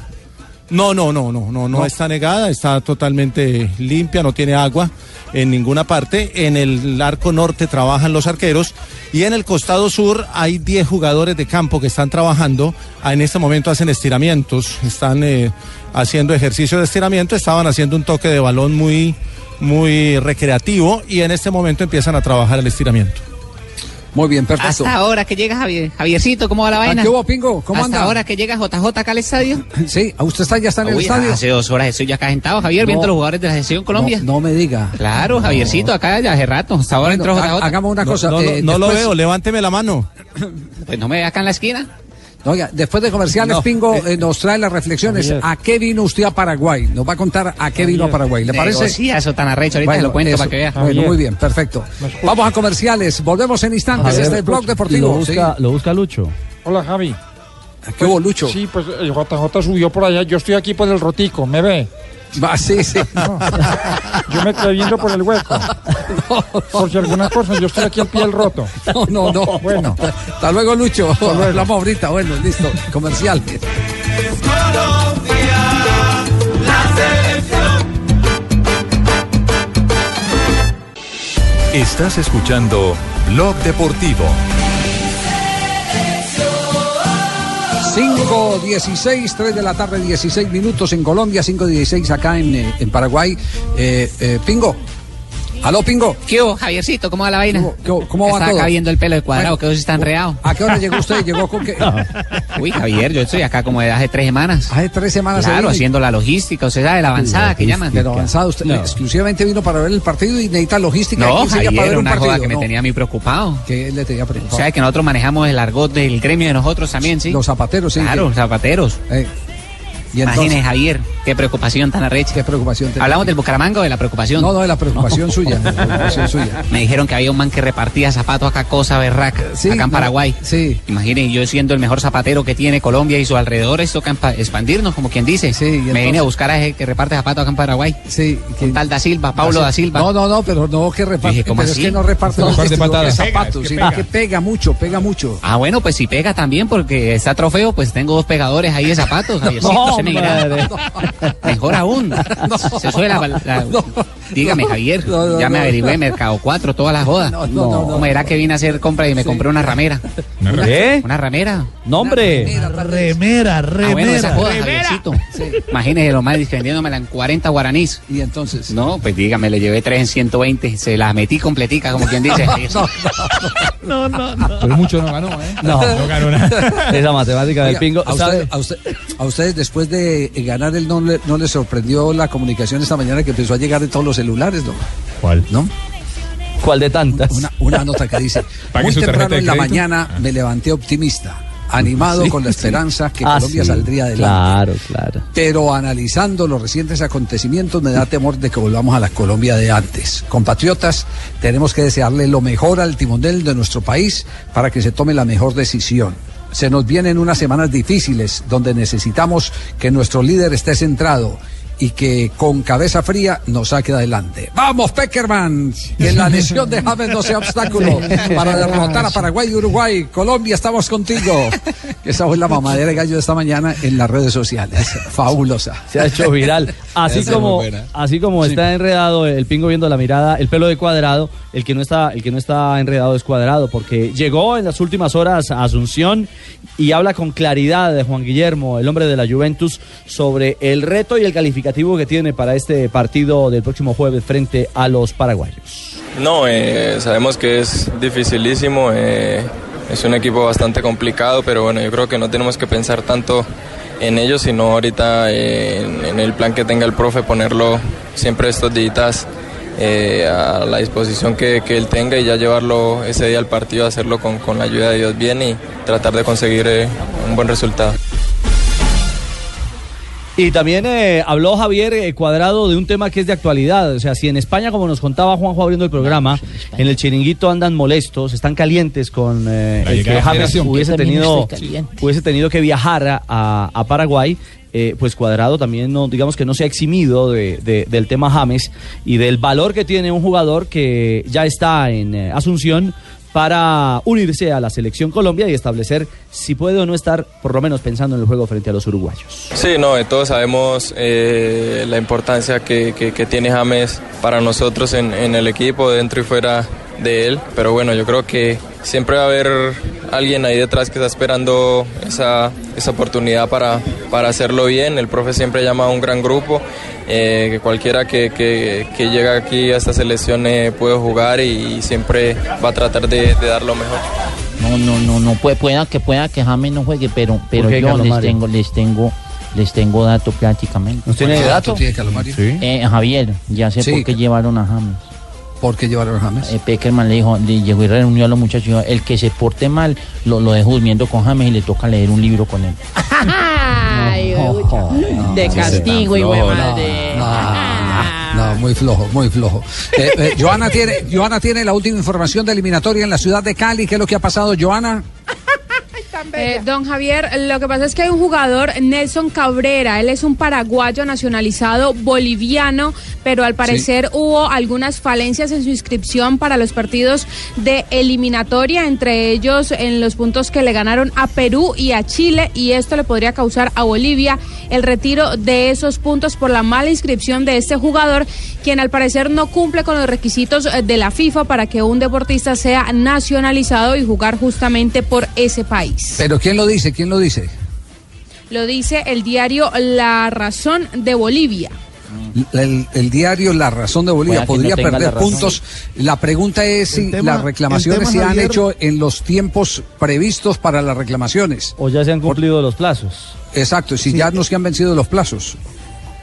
No, no, no, no, no, no está negada, está totalmente limpia, no tiene agua en ninguna parte. En el arco norte trabajan los arqueros y en el costado sur hay 10 jugadores de campo que están trabajando. Ah, En este momento hacen estiramientos, están eh, haciendo ejercicio de estiramiento, estaban haciendo un toque de balón muy, muy recreativo y en este momento empiezan a trabajar el estiramiento. Muy bien, perfecto. Hasta ahora que llega Javier. Javiercito, ¿cómo va la vaina? ¿Qué hubo, Pingo? ¿Cómo Hasta anda? ahora que llega JJ acá al estadio. Sí, ¿usted está, ya está en el estadio? Hace dos horas estoy ya acá sentado, Javier, No. viendo los jugadores de la selección Colombia. No, no me diga. Claro, Javiercito, acá ya hace rato. Hasta ahora Bueno, entró ha- JJ. hagamos una No, cosa. no, eh, no lo veo, levánteme la mano. Pues no me ve acá en la esquina. Oiga, después de comerciales, No, Pingo eh, nos trae las reflexiones. Javier. ¿A qué vino usted a Paraguay? Nos va a contar a qué vino a Paraguay. ¿Le parece? Negocia eso tan arrecho, ahorita Bueno, se lo cuento eso. para que vea. Bueno, muy bien, perfecto. Vamos a comerciales. Volvemos en instantes. Javier, este es Blog Deportivo. Lo busca, Sí. lo busca Lucho. Hola, Javi. ¿Qué hubo, Lucho? Sí, pues el JJ subió por allá. Yo estoy aquí por el rotico, ¿me ve? Va, sí, sí. Yo me quedé viendo por el hueco. Por si alguna cosa, yo estoy aquí al pie del roto. No, no, no. Bueno. Hasta luego, Lucho. Hablamos ahorita. Bueno, listo. Comercial. Estás escuchando Blog Deportivo. 5.16, 3 de la tarde, 16 minutos en Colombia, 5.16 acá en, eh, en Paraguay. Eh, eh, Pingo. Aló, Pingo. ¿Qué hubo, Javiercito? ¿Cómo va la vaina? ¿Cómo, cómo va Está todo? acá viendo el pelo de cuadrado, que hoy está enredado. ¿A qué hora llegó usted? ¿Llegó con qué? Uy, Javier, yo estoy acá como de hace tres semanas. Hace tres semanas. se Claro, haciendo la logística, o sea, de la avanzada que llaman. Pero avanzado, usted No. exclusivamente vino para ver el partido y necesita logística. No, aquí sería Javier, para ver un una partido. joda que me no. tenía a mí preocupado. Que él le tenía O preocupado. sea, que nosotros manejamos el argot del gremio de nosotros también, ¿sí? Los zapateros, sí. Claro, que- zapateros. Eh, y entonces, Imagínese, Javier, qué preocupación tan arrecha. ¿Qué preocupación? ¿Hablamos del Bucaramanga o de la preocupación? No, no, de la preocupación suya. de la preocupación suya. Me dijeron que había un man que repartía zapatos acá, cosa berraca, Sí, acá en no, Paraguay. Sí. Imagínense, yo siendo el mejor zapatero que tiene Colombia y sus alrededores, toca expandirnos, como quien dice. Sí, Me vine a buscar a ese que reparte zapatos acá en Paraguay. Sí. Un tal Da Silva, Paulo Da Silva. No, no, no, pero no que reparte. Dije, ¿cómo pero así? es que no reparte No los reparte patadas. que zapatos, es que sí, pega. que pega mucho, pega mucho. Ah, bueno, pues si pega también, porque está trofeo, pues tengo dos pegadores ahí de zapatos. No, Mejor aún. Se sube la, la- Dígame, Javier. No, no, ya me no. averigüé, Mercado 4, todas las jodas. No, no, no, no. ¿Cómo era que vine a hacer compra y me compré una ramera? ¿Qué? Una ramera. Nombre. Remera, Ah, bueno, esa remera. joda, Javiercito. Imagínese lo más vendiéndomela en 40 guaraníes. Y entonces. No, pues dígame, le llevé 3 en 120. Se las metí completica, como quien dice. No, no, no. Pero mucho no ganó, ¿eh? No. No ganó nada. Esa matemática del Oiga, pingo. a, ¿sabe? usted- a, usted- a ustedes después de ganar el no le, no les sorprendió la comunicación esta mañana que empezó a llegar de todos los celulares, ¿no? ¿Cuál? ¿No? ¿Cuál de tantas? Una, una nota que dice, muy temprano en la crédito". mañana me levanté optimista, animado Sí, con la sí. esperanza que Ah, Colombia sí, saldría adelante. Claro, claro. Pero analizando los recientes acontecimientos me da temor de que volvamos a la Colombia de antes. Compatriotas, tenemos que desearle lo mejor al timonel de nuestro país para que se tome la mejor decisión. Se nos vienen unas semanas difíciles donde necesitamos que nuestro líder esté centrado y que con cabeza fría nos saque adelante. ¡Vamos, Peckerman! Que la lesión de James no sea obstáculo para derrotar a Paraguay y Uruguay. Colombia, estamos contigo. Esa fue la mamadera de gallo de esta mañana en las redes sociales. Fabulosa. Se ha hecho viral. Así como, así como Sí. está enredado el pingo viendo la mirada, el pelo de cuadrado, el que no está, el que no está enredado es cuadrado, porque llegó en las últimas horas a Asunción y habla con claridad de Juan Guillermo, el hombre de la Juventus, sobre el reto y el calificativo que tiene para este partido del próximo jueves frente a los paraguayos. No, eh, sabemos que es dificilísimo, eh, es un equipo bastante complicado, pero bueno, yo creo que no tenemos que pensar tanto en ellos, sino ahorita eh, en, el plan que tenga el profe, ponerlo siempre estos días eh, a la disposición que, que él tenga y ya llevarlo ese día al partido, hacerlo con, con la ayuda de Dios bien y tratar de conseguir eh, un buen resultado. Y también eh, habló Javier eh, Cuadrado de un tema que es de actualidad. O sea, si en España, como nos contaba Juanjo abriendo el programa, en el chiringuito andan molestos, están calientes con eh, el llegada que James hubiese tenido, hubiese tenido que viajar a, a- a Paraguay. eh, pues Cuadrado también no, digamos que no se ha eximido de- de- del tema James y del valor que tiene un jugador que ya está en eh, Asunción para unirse a la selección Colombia y establecer si puede o no estar por lo menos pensando en el juego frente a los uruguayos. Sí, no, todos sabemos eh, la importancia que, tiene James para nosotros en el equipo, dentro y fuera de él. Pero bueno, yo creo que siempre va a haber alguien ahí detrás que está esperando esa, esa oportunidad para, para hacerlo bien. El profe siempre llama a un gran grupo, eh, que cualquiera que, que, que llega aquí a esta selección eh, puede jugar y, siempre va a tratar de, de dar lo mejor. No, no, no, no puede, pueda que pueda que James no juegue, pero, pero yo les Mario? tengo, les tengo, les tengo dato prácticamente. ¿Nos tiene ¿Cuánto dato? tiene, Mario? Sí. Eh, Javier, ya sé Sí. por qué llevaron a James. ¿Por qué llevaron a James? Eh, Peckerman le dijo, le llegó y reunió a los muchachos y dijo, el que se porte mal, lo, lo dejo durmiendo con James y le toca leer un libro con él. Ay, de castigo y flojo, madre. No, muy flojo, muy flojo. Eh, eh, Joana, tiene, Joana tiene la última información de eliminatoria en la ciudad de Cali. ¿Qué es lo que ha pasado, Joana? Eh, don Javier, lo que pasa es que hay un jugador, Nelson Cabrera, él es un paraguayo nacionalizado boliviano, pero al parecer hubo algunas falencias en su inscripción para los partidos de eliminatoria, entre ellos en los puntos que le ganaron a Perú y a Chile, y esto le podría causar a Bolivia el retiro de esos puntos por la mala inscripción de este jugador, quien al parecer no cumple con los requisitos eh, de la FIFA para que un deportista sea nacionalizado y jugar justamente por ese país. Pero ¿quién lo dice? ¿Quién lo dice? Lo dice el diario La Razón de Bolivia. El, el diario La Razón de Bolivia no podría la perder puntos. La pregunta es si tema- las reclamaciones se han hecho en los tiempos previstos para las reclamaciones. O ya se han cumplido los plazos. Exacto, si ya nos han vencido los plazos.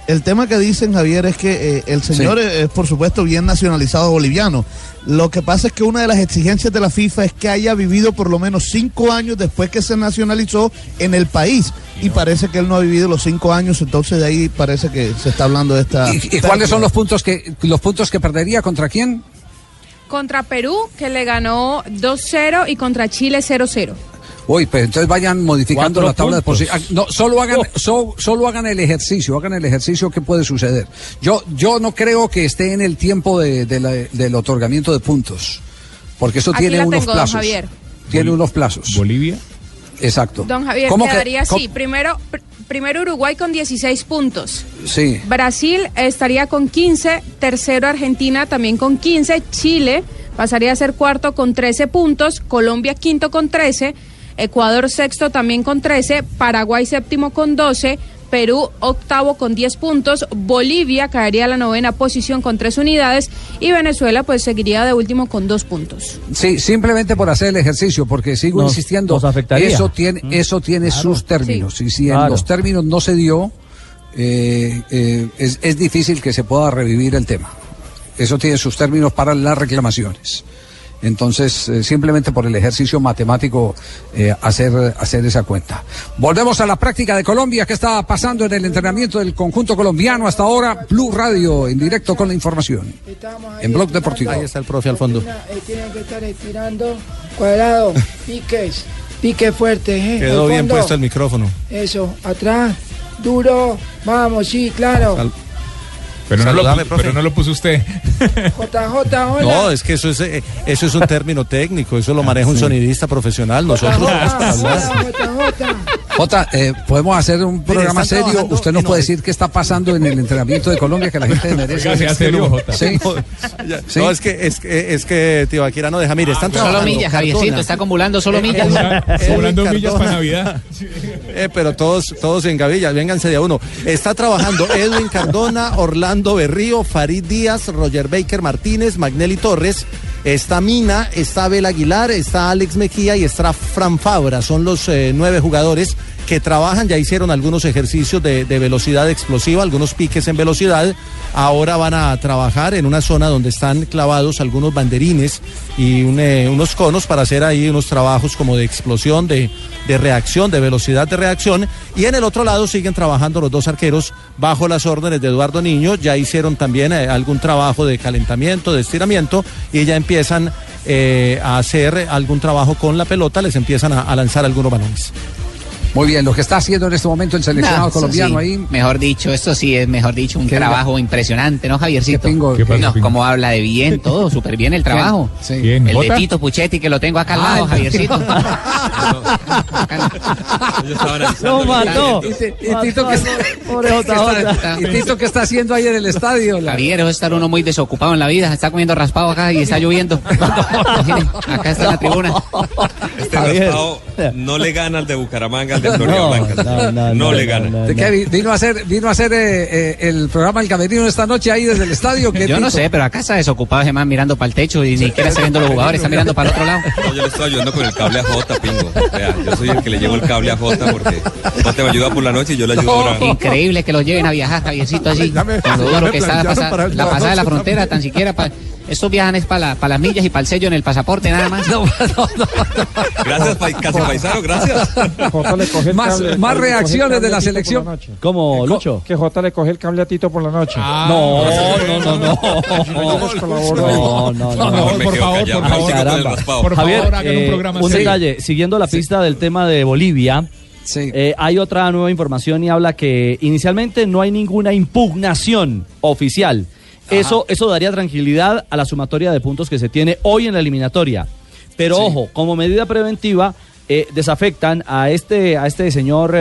El tema que dicen, Javier, es que eh, el señor Sí. es, es, por supuesto, bien nacionalizado boliviano. Lo que pasa es que una de las exigencias de la FIFA es que haya vivido por lo menos cinco años después que se nacionalizó en el país. Y parece que él no ha vivido los cinco años, entonces de ahí parece que se está hablando de esta... ¿Y, y cuáles son los puntos que los puntos que perdería contra quién? Contra Perú, que le ganó 2-0, y contra Chile 0-0. Uy, pues entonces vayan modificando la tabla puntos. de posiciones. No, solo hagan, so- solo hagan el ejercicio, hagan el ejercicio que puede suceder. Yo, yo no creo que esté en el tiempo de, de la- del otorgamiento de puntos, porque eso Aquí tiene la unos tengo, don plazos. Javier. Tiene unos plazos. Bolivia. Exacto. Don Javier, ¿Cómo que- quedaría cómo- así. Primero, pr- primero Uruguay con 16 puntos. Sí. Brasil estaría con 15, tercero Argentina también con 15, Chile pasaría a ser cuarto con 13 puntos, Colombia quinto con 13, Ecuador sexto también con 13, Paraguay séptimo con 12, Perú octavo con 10 puntos, Bolivia caería a la novena posición con 3 unidades y Venezuela pues seguiría de último con 2 puntos. Sí, simplemente por hacer el ejercicio, porque sigo Nos- insistiendo, nos afectaría. eso tiene, eso tiene sus términos. Y si en los términos no se dio, eh, eh, es, es difícil que se pueda revivir el tema. eso tiene sus términos para las reclamaciones. Entonces, eh, simplemente por el ejercicio matemático, eh, hacer, hacer esa cuenta. Volvemos a la práctica de Colombia. ¿Qué está pasando en el entrenamiento del conjunto colombiano hasta ahora? Blue Radio, en directo con la información. En Blog Deportivo. Ahí está el profe al fondo. Eh, tienen que estar estirando. Cuadrado, piques, pique fuerte. ¿eh? Quedó bien puesto el micrófono. Eso, atrás, duro. Vamos, sí, claro. Pero no, lo, profe. pero no lo puso usted. JJ, hola. No, es que eso es, eh, eso es un término técnico, eso lo maneja un sonidista profesional. Nosotros vamos a hablar. Jota, eh, podemos hacer un programa serio. Usted nos no, puede es- decir qué está pasando en el entrenamiento de Colombia que la gente merece. Oiga, sea serio, Jota. Sí. Ya, Sí. No, es que, es que, es que Tibaquira no deja. Mire, están Solo trabajando. millas. Javiercito, está acumulando solo Eh, millas. Edwin Acumulando millas para Navidad. Eh, pero todos, todos en Gavilla, vénganse de a uno. Está trabajando Edwin Cardona, Orlando Berrío, Farid Díaz, Roger Baker Martínez, Magnelli Torres. Está Mina, está Abel Aguilar, está Alex Mejía y está Fran Fabra. Son los eh, nueve jugadores que trabajan, ya hicieron algunos ejercicios de, de velocidad explosiva, algunos piques en velocidad. Ahora van a trabajar en una zona donde están clavados algunos banderines y eh, unos conos para hacer ahí unos trabajos como de explosión, de, de reacción, de velocidad de reacción. Y en el otro lado siguen trabajando los dos arqueros bajo las órdenes de Eduardo Niño. Ya hicieron también eh, algún trabajo de calentamiento, de estiramiento y ya empiezan eh, a hacer algún trabajo con la pelota, les empiezan a lanzar algunos balones. Muy bien, lo que está haciendo en este momento el seleccionado No, colombiano sí, ahí. Mejor dicho, esto sí es, mejor dicho, un ¿Qué trabajo impresionante, ¿no, Javiercito? ¿Qué pingo? ¿Qué pasa, no, pingo? como habla de bien, todo, súper bien el ¿Quién? trabajo. Sí. ¿Quién? El de. Tito Puchetti, que lo tengo acá al Ah, lado, el- Javiercito. Lo mató. Y Ti- y Tito, ¿qué está, Pobre qué JJ. está- y Tito, ¿qué está haciendo ahí en el estadio? La- Javier, es estar uno muy desocupado en la vida, está comiendo raspado acá y está lloviendo. Acá está en la tribuna. Este raspado no le gana al de Bucaramanga, al de No, Blanca. no, no, no, le no, gana. no, ¿De qué vi- vino a hacer, vino a hacer eh, eh, el programa El Camerino esta noche ahí desde el estadio? ¿Qué, Yo no sé, pero acá está desocupado man mirando para el techo y ni siquiera está viendo los jugadores, está mirando para el otro lado. No, yo le estoy ayudando con el cable a Jota, pingo. Vea, yo soy el que le llevo el cable a Jota porque Jota me ayuda por la noche y yo le ayudo ahora. Increíble que los lleven a viajar, Javiercito, así. Dame- Con lo duro que está planchado pasa- la pasada de la frontera, también. tan siquiera para... Estos viajan es para la- para las millas y para el sello en el pasaporte, nada más. Gracias, pa- casi paisano, gracias. Jota le coge el Más- cable- más reacciones de la selección. noche. ¿Cómo, Lucho? Que Jota le coge el cable a Tito por la noche. No, no, no, no. No, no, no. Por favor, por raspado. Por favor, hagan un eh, programa un detalle, siguiendo la pista del tema de Bolivia, Sí. eh, hay otra nueva información y habla que inicialmente no hay ninguna impugnación oficial. Eso, eso daría tranquilidad a la sumatoria de puntos que se tiene hoy en la eliminatoria. Pero ojo, como medida preventiva, eh, desafectan a este, a este señor eh,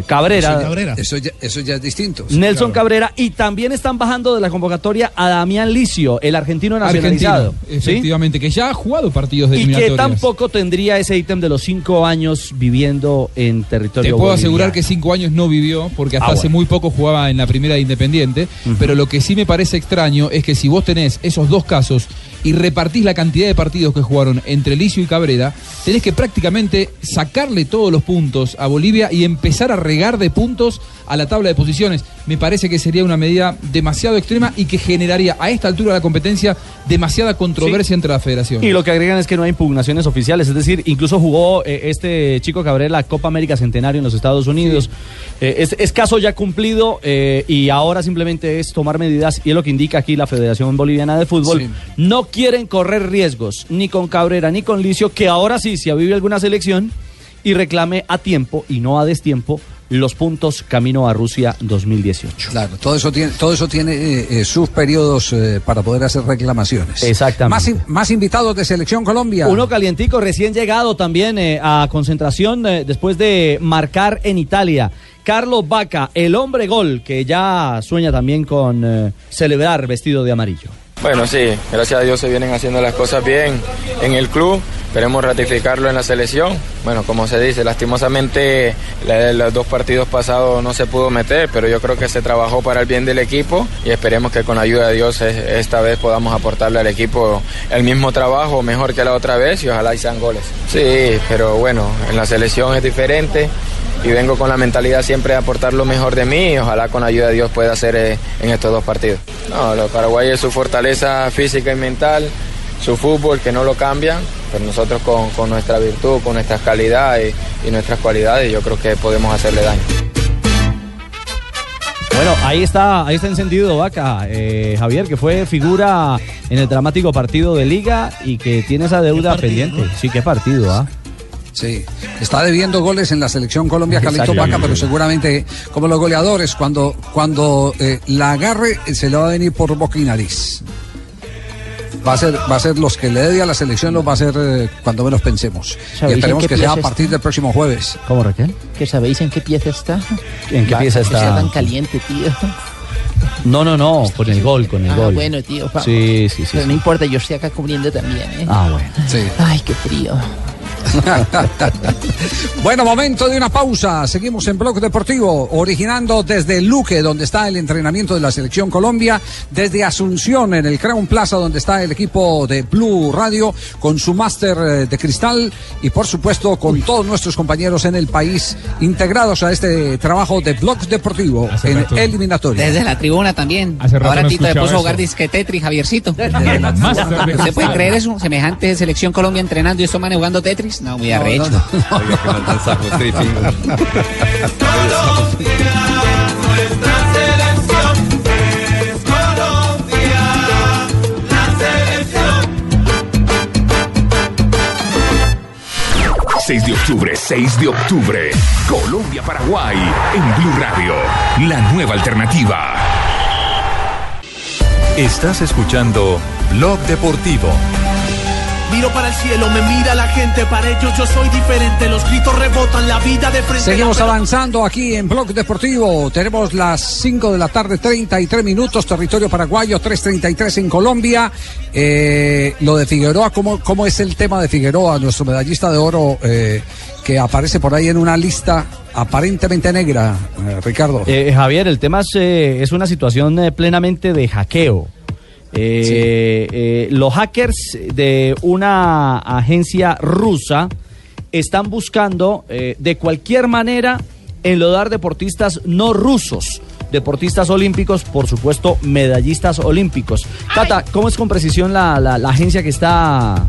eh, Cabrera. Eso ya, eso ya es distinto. Nelson Cabrera y también están bajando de la convocatoria a Damián Licio, el argentino nacionalizado. Argentino, ¿sí? efectivamente, que ya ha jugado partidos de Y que tampoco tendría ese ítem de los cinco años viviendo en territorio Te puedo boliviano. asegurar que cinco años no vivió, porque hasta Ah, hace muy poco jugaba en la primera de Independiente. Pero lo que sí me parece extraño es que si vos tenés esos dos casos y repartís la cantidad de partidos que jugaron entre Licio y Cabrera, tenés que prácticamente sacarle todos los puntos a Bolivia y empezar a regar de puntos a la tabla de posiciones. Me parece que sería una medida demasiado extrema y que generaría a esta altura de la competencia demasiada controversia entre la federación. Y lo que agregan es que no hay impugnaciones oficiales, es decir, incluso jugó eh, este chico Cabrera la Copa América Centenario en los Estados Unidos. Eh, es, es caso ya cumplido eh, y ahora simplemente es tomar medidas y es lo que indica aquí la Federación Boliviana de Fútbol. Sí. No quieren correr riesgos ni con Cabrera ni con Licio, que ahora sí, si avive alguna selección y reclame a tiempo y no a destiempo los puntos camino a Rusia 2018. Claro, todo eso tiene, todo eso tiene eh, eh, sus periodos eh, para poder hacer reclamaciones. Exactamente. Más, in- más invitados de Selección Colombia. Uno calientico, recién llegado también a concentración después de marcar en Italia. Carlos Vaca, el hombre gol, que ya sueña también con celebrar vestido de amarillo. Bueno, sí, gracias a Dios se vienen haciendo las cosas bien en el club. Esperemos ratificarlo en la selección. Bueno, como se dice, lastimosamente la- los dos partidos pasados no se pudo meter, pero yo creo que se trabajó para el bien del equipo y esperemos que con la ayuda de Dios esta vez podamos aportarle al equipo el mismo trabajo, mejor que la otra vez y ojalá y sean goles. Sí, pero bueno, en la selección es diferente y vengo con la mentalidad siempre de aportar lo mejor de mí y ojalá con la ayuda de Dios pueda hacer eh, en estos dos partidos. No, lo de Paraguay es su fortaleza física y mental, su fútbol que no lo cambian, pero nosotros con, con nuestra virtud, con nuestras calidades y, y nuestras cualidades yo creo que podemos hacerle daño. Bueno, ahí está, ahí está encendido Vaca, eh, Javier, que fue figura en el dramático partido de Liga y que tiene esa deuda pendiente. Sí, qué partido, ¿ah? Sí, está debiendo goles en la selección Colombia Carlito Exactamente. Vaca, pero seguramente como los goleadores, cuando, cuando eh, la agarre, eh, se le va a venir por boca y nariz. Va a ser, va a ser los que le dé a la selección, los va a ser eh, cuando menos pensemos. Y ¿Sabéis en esperemos que sea a partir está? del próximo jueves. ¿Cómo, Raquel? ¿Que sabéis en qué pieza está? ¿En qué pieza que está? sea tan caliente, tío. No, no, no, con el gol, con el Ah, gol. bueno, tío. vamos. Sí, sí, sí. Pero sí. no importa, yo estoy acá cubriendo también, ¿eh? Ah, bueno. Sí. Ay, qué frío. Bueno, momento de una pausa. Seguimos en Blog Deportivo, originando desde Luque, donde está el entrenamiento de la Selección Colombia, desde Asunción, en el Crown Plaza, donde está el equipo de Blue Radio, con su máster eh, de cristal y, por supuesto, con todos nuestros compañeros en el país, integrados a este trabajo de Blog Deportivo en rato. eliminatoria. Desde la tribuna también. Hace rato Ahora no Tito puso a jugar disque Tetris, Javiercito. De ¿Usted puede creer eso? Semejante selección Colombia entrenando y estos manes jugando Tetris. No, muy arrecho. Oiga, que mandan saco, tripping. Nuestra selección es Colombia, la selección. 6 de octubre, 6 de octubre. Colombia-Paraguay en Blue Radio. La nueva alternativa. Estás escuchando Blog Deportivo. Miro para el cielo, me mira la gente, para ellos yo soy diferente, los gritos rebotan, la vida de frente. Seguimos avanzando aquí en Blog Deportivo. Tenemos las 5 de la tarde, 33 minutos, territorio paraguayo, 3.33 en Colombia. Eh, lo de Figueroa, ¿cómo, ¿cómo es el tema de Figueroa, nuestro medallista de oro eh, que aparece por ahí en una lista aparentemente negra, eh, Ricardo? Eh, Javier, el tema es, eh, es una situación eh, plenamente de hackeo. Eh, eh, los hackers de una agencia rusa están buscando eh, de cualquier manera enlodar deportistas no rusos, deportistas olímpicos, por supuesto, medallistas olímpicos. Tata, ¿cómo es con precisión la, la- la agencia que está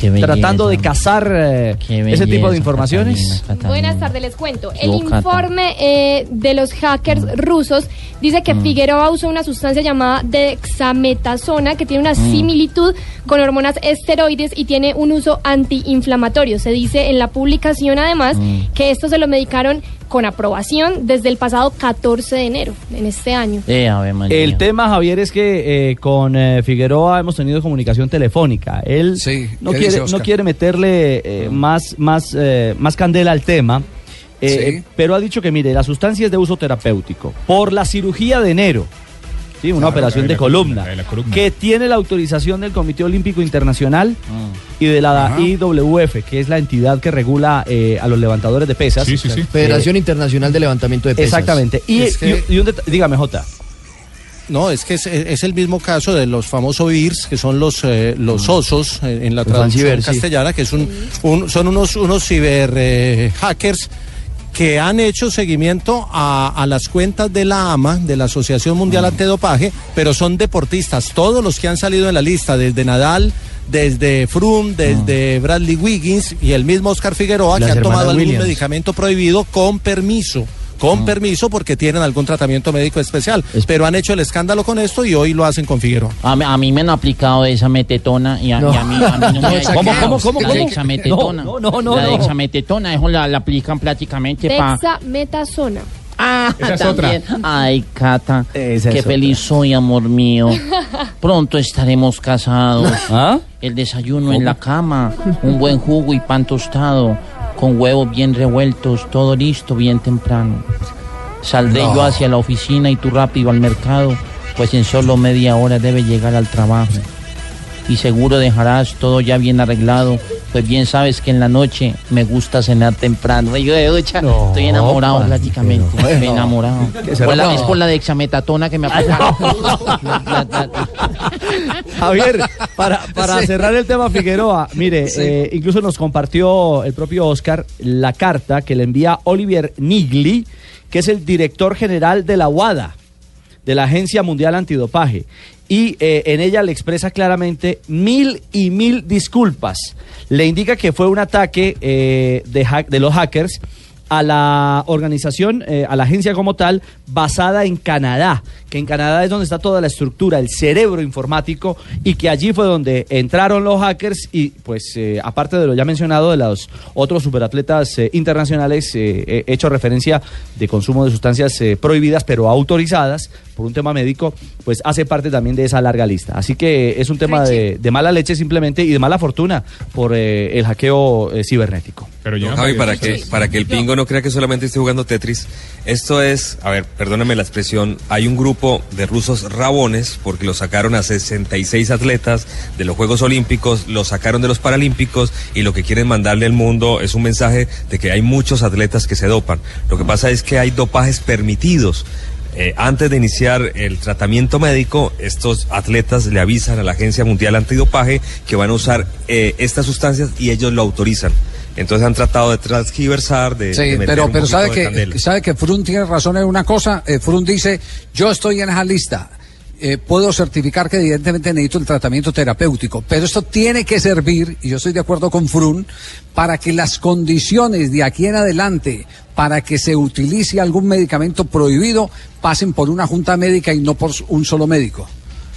belleza. tratando de cazar eh, ese tipo de informaciones? Buenas tardes, les cuento. El Yo, Cata. informe eh, de los hackers rusos dice que Figueroa usó una sustancia llamada dexametasona que tiene una Mm. similitud con hormonas esteroides y tiene un uso antiinflamatorio. Se dice en la publicación además Mm. que esto se lo medicaron con aprobación desde el pasado 14 de enero en este año. El tema, Javier, es que eh, con eh, Figueroa hemos tenido comunicación telefónica. Él no, ¿qué quiere, no quiere meterle eh, más, más, eh, más candela al tema, eh, Sí. pero ha dicho que, mire, la sustancia es de uso terapéutico. Por la cirugía de enero, ¿sí? una Claro, operación de la columna, columna, la de la columna. que tiene la autorización del Comité Olímpico Internacional y de la Ajá. IWF, que es la entidad que regula eh, a los levantadores de pesas. Federación Internacional de Levantamiento de Pesas. Exactamente. Y, Es que- y- y un deta- dígame, Jota. No, es que es, es el mismo caso de los famosos BIRS, que son los, eh, los osos eh, en la traducción sí. castellana, que es un, un- son unos, unos ciber eh, hackers que han hecho seguimiento a, a las cuentas de la AMA, de la Asociación Mundial Antidopaje, pero son deportistas, todos los que han salido en la lista, desde Nadal, desde Froome, desde Bradley Wiggins y el mismo Oscar Figueroa, Las que han tomado algún medicamento prohibido con permiso. Con permiso porque tienen algún tratamiento médico especial. Pero han hecho el escándalo con esto y hoy lo hacen con Figueroa. A, mí- a mí me han aplicado esa metetona y a, No. y a mí, a mí no me ¿Cómo, cómo, cómo, La dexametetona. No, no, no, La no. dexametetona, eso la, la aplican prácticamente para... Dexametasona. Ah, Esa es también. Ay, Cata, Esa es qué otra. feliz soy, amor mío. Pronto estaremos casados. ¿Ah? El desayuno en la cama, un buen jugo y pan tostado, con huevos bien revueltos, todo listo bien temprano. Saldré No. yo hacia la oficina y tú rápido al mercado, pues en solo media hora debe llegar al trabajo. Y seguro dejarás todo ya bien arreglado Pues bien sabes que en la noche me gusta cenar temprano. Y yo de ducha estoy enamorado prácticamente. pero bueno. Estoy enamorado. ¿Qué se Por la- es por la dexametatona que me ha pegado. Javier, para, para Sí. cerrar el tema Figueroa, mire, Sí. eh, incluso nos compartió el propio Oscar la carta que le envía Olivier Nigli, que es el director general de la WADA, de la Agencia Mundial Antidopaje. Y eh, en ella le expresa claramente mil y mil disculpas. Le indica que fue un ataque eh, de, los hackers a la organización, eh, a la agencia como tal, basada en Canadá, que en Canadá es donde está toda la estructura, el cerebro informático, y que allí fue donde entraron los hackers y pues eh, aparte de lo ya mencionado de los otros superatletas eh, internacionales, eh, he hecho referencia de consumo de sustancias eh, prohibidas pero autorizadas por un tema médico, pues hace parte también de esa larga lista. Así que es un tema de, de mala leche simplemente y de mala fortuna por el hackeo cibernético. Pero No, Javi, para que, para que el pingo no crea que solamente esté jugando Tetris, esto es, a ver, perdóname la expresión, hay un grupo de rusos rabones, porque lo sacaron a 66 atletas de los Juegos Olímpicos, lo sacaron de los Paralímpicos y lo que quieren mandarle al mundo es un mensaje de que hay muchos atletas que se dopan. Lo que pasa es que hay dopajes permitidos. Eh, antes de iniciar el tratamiento médico, estos atletas le avisan a la Agencia Mundial Antidopaje que van a usar eh, estas sustancias y ellos lo autorizan. Entonces han tratado de transgiversar, de, Sí, de meter pero, un pero sabe que, candela. sabe que Frun tiene razón en una cosa. Eh, Frun dice, yo estoy en esa lista. eh, puedo certificar que evidentemente necesito el tratamiento terapéutico, pero esto tiene que servir, y yo estoy de acuerdo con Frun, para que las condiciones de aquí en adelante para que se utilice algún medicamento prohibido pasen por una junta médica y no por un solo médico.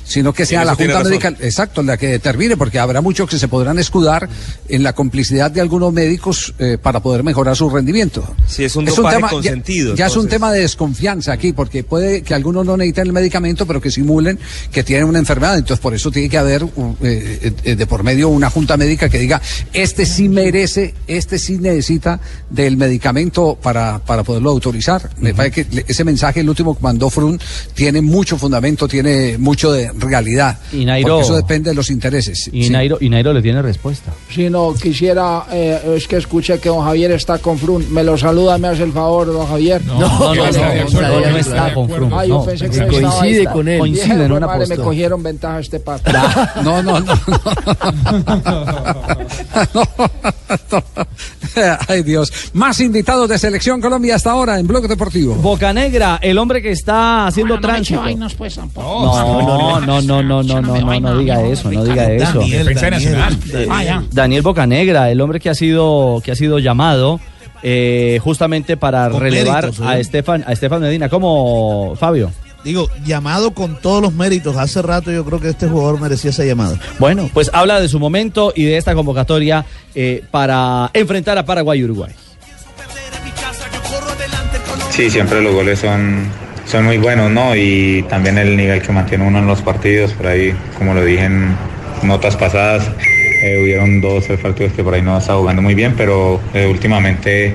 Sino que sea la Junta. Médica, exacto, la que determine, porque habrá muchos que se podrán escudar en la complicidad de algunos médicos eh, para poder mejorar su rendimiento. Sí, es un ya- consentido, Ya, es un tema de desconfianza aquí, porque puede que algunos no necesiten el medicamento, pero que simulen que tienen una enfermedad. Entonces, por eso tiene que haber uh, eh, eh, de por medio una junta médica que diga, este sí merece, este sí necesita del medicamento para, para poderlo autorizar. Me parece que ese mensaje, el último que mandó Frun, tiene mucho fundamento, tiene mucho de realidad. Y Nairo- Porque eso depende de los intereses. Y, Sí. Nairo, y Nairo le tiene respuesta. Si no quisiera, eh, es que escuché que don Javier está con Frun. Me lo saluda, me hace el favor, don Javier. No, no, no, no, no, no está con Frun. Ay, yo No, pensé que coincide con él. Coincide en una madre, me cogieron ventaja este pato. No, no, no. Ay, Dios. Más invitados de Selección Colombia hasta ahora en Blog Deportivo. Bocanegra, el hombre que está haciendo no me eche tránsito. vainas, pues, tampoco. No, no, no, no, no, no, no, no diga eso, no diga eso. Daniel, Defensa Daniel. nacional. Eh, Ah. Daniel Bocanegra, el hombre que ha sido, que ha sido llamado eh, justamente para Con relevar méritos, ¿eh? a Estefan, a Estefan Medina. ¿Cómo, Fabio? Digo, llamado con todos los méritos. Hace rato yo creo que este jugador merecía esa llamada. Bueno, pues habla de su momento y de esta convocatoria eh, para enfrentar a Paraguay y Uruguay. Sí, siempre los goles son, son muy buenos, ¿no? Y también el nivel que mantiene uno en los partidos, por ahí, como lo dije en notas pasadas, eh, hubieron dos tres partidos que por ahí no estaba jugando muy bien, pero eh, últimamente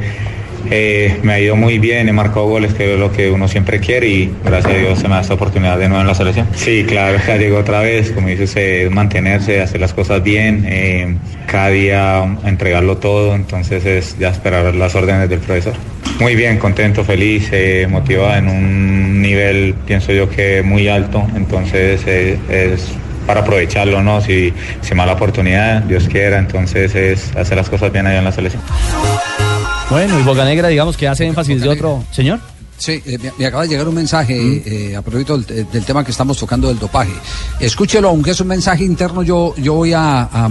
eh, me ha ido muy bien, he marcado goles, que es lo que uno siempre quiere y gracias a Dios se me da esta oportunidad de nuevo en la selección. Sí, claro, ya llegó otra vez, como dices, eh, mantenerse, hacer las cosas bien, eh, cada día entregarlo todo, entonces es ya esperar las órdenes del profesor. Muy bien, contento, feliz, motivado en un nivel, pienso yo que muy alto, entonces eh, es para aprovecharlo, ¿no? Si, si mala oportunidad, Dios quiera, entonces es hacer las cosas bien allá en la selección. Bueno, y Bocanegra, digamos que hace énfasis de otro. Señor. Sí, eh, me, me acaba de llegar un mensaje eh, a propósito del, del tema que estamos tocando del dopaje. Escúchelo, aunque es un mensaje interno, yo, yo voy a, a,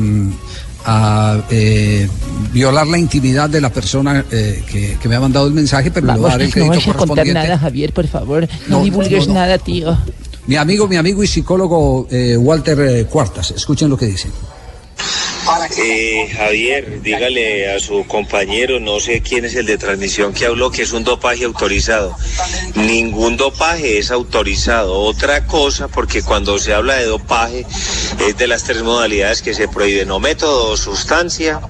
a, eh, violar la intimidad de la persona eh, que, que me ha mandado el mensaje, pero le voy a Vamos, dar el no crédito a correspondiente. nada, Javier, por favor. No, No, divulgues no, no. nada, tío. Mi amigo, mi amigo y psicólogo eh, Walter eh, Cuartas, escuchen lo que dice. Eh, Javier, dígale a su compañero, no sé quién es el de transmisión que habló, que es un dopaje autorizado. Ningún dopaje es autorizado. Otra cosa, porque cuando se habla de dopaje es de las tres modalidades que se prohíben, o método o sustancia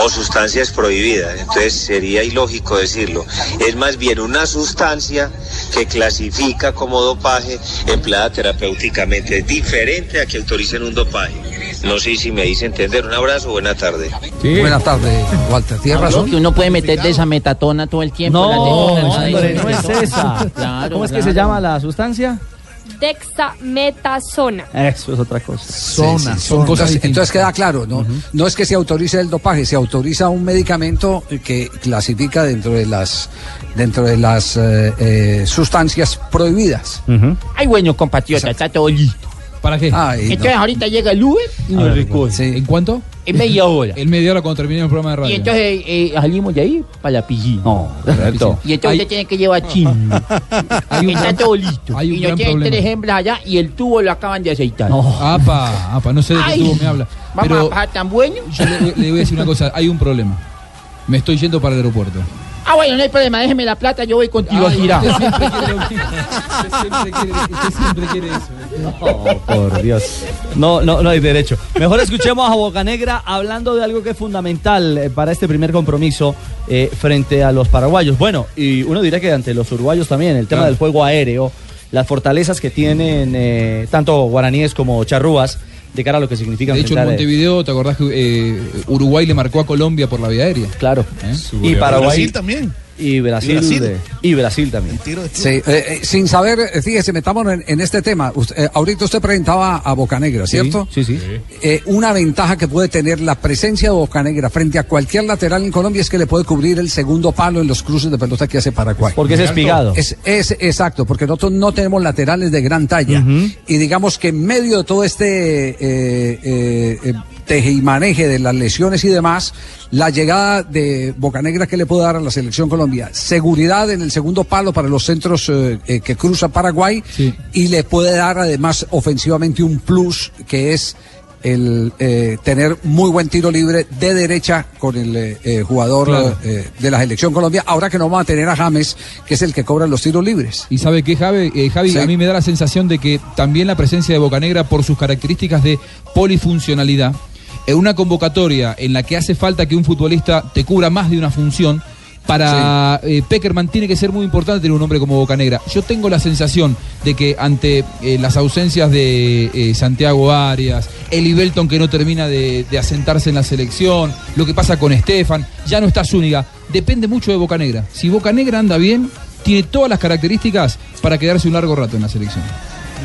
o sustancias prohibidas. Entonces sería ilógico decirlo. Es más bien una sustancia que clasifica como dopaje empleada terapéuticamente. Es diferente a que autoricen un dopaje. No sé si me hice entender. Un abrazo, buena tarde. Buenas tardes, Walter. Tienes razón. que uno puede meter de esa metatona todo el tiempo. No, la testosterona, hombre, dice. no es esa. Claro, ¿Cómo es que se llama la sustancia? Dexametasona. Eso es otra cosa. Sí, sí, son cosas entonces, entonces queda claro, ¿no? No es que se autorice el dopaje, se autoriza un medicamento que clasifica dentro de las dentro de las eh, eh, sustancias prohibidas. Ay, bueno, compatriota, está todo listo. ¿Para qué? Ay, Entonces no. ahorita llega el Uber y nos recoge. ¿En cuánto? En media hora. En media hora cuando termine el programa de radio. Y entonces eh, salimos de ahí para la piscina. No, Alberto. Y entonces usted tiene que llevar chin. Hay un Está gran- todo listo. hay un y nos tienen problema. tres hembras allá y el tubo lo acaban de aceitar. Apa, apa, no sé de qué Ay. tubo me habla. Vamos Pero a pasar tan bueno. yo le, le voy a decir una cosa, hay un problema. Me estoy yendo para el aeropuerto. Ah, bueno, no hay problema, déjeme la plata, yo voy contigo a Ay, girar. usted siempre quiere. Usted siempre quiere, usted siempre quiere eso. Oh, por Dios. No, no, no hay derecho. Mejor escuchemos a Bocanegra hablando de algo que es fundamental eh, para este primer compromiso eh, frente a los paraguayos. Bueno, y uno dirá que ante los uruguayos también, el tema Claro. del juego aéreo, las fortalezas que tienen eh, tanto guaraníes como charrúas de cara a lo que significa De hecho, en eh, Montevideo, ¿te acordás que eh, Uruguay le marcó a Colombia por la vía aérea? Claro. ¿Eh? Y Paraguay. Brasil también. Y Brasil. Y Brasil. de- y Brasil también. Sí, eh, eh, sin saber, eh, fíjese, metamos en, en este tema. Usted- eh, ahorita usted presentaba a Bocanegra, ¿cierto? Sí, sí. Eh, una ventaja que puede tener la presencia de Bocanegra frente a cualquier lateral en Colombia es que le puede cubrir el segundo palo en los cruces de pelota que hace Paraguay. Porque es espigado. Es, es exacto, porque nosotros no tenemos laterales de gran talla. Y digamos que en medio de todo este eh, eh, eh, teje y maneje de las lesiones y demás, la llegada de Bocanegra que le puede dar a la selección Colombia, seguridad en el segundo palo para los centros eh, eh, que cruza Paraguay y le puede dar además ofensivamente un plus que es el eh, tener muy buen tiro libre de derecha con el eh, jugador Claro. eh, de la selección Colombia, ahora que no vamos a tener a James, que es el que cobra los tiros libres. Y sabe que Javi, Javi Sí. a mí me da la sensación de que también la presencia de Bocanegra por sus características de polifuncionalidad, en una convocatoria en la que hace falta que un futbolista te cubra más de una función, para eh, Peckerman tiene que ser muy importante tener un hombre como Bocanegra. Yo tengo la sensación de que ante eh, las ausencias de eh, Santiago Arias, Eli Belton que no termina de, de asentarse en la selección, lo que pasa con Estefan, ya no está Zúñiga, depende mucho de Bocanegra. Si Bocanegra anda bien, tiene todas las características para quedarse un largo rato en la selección.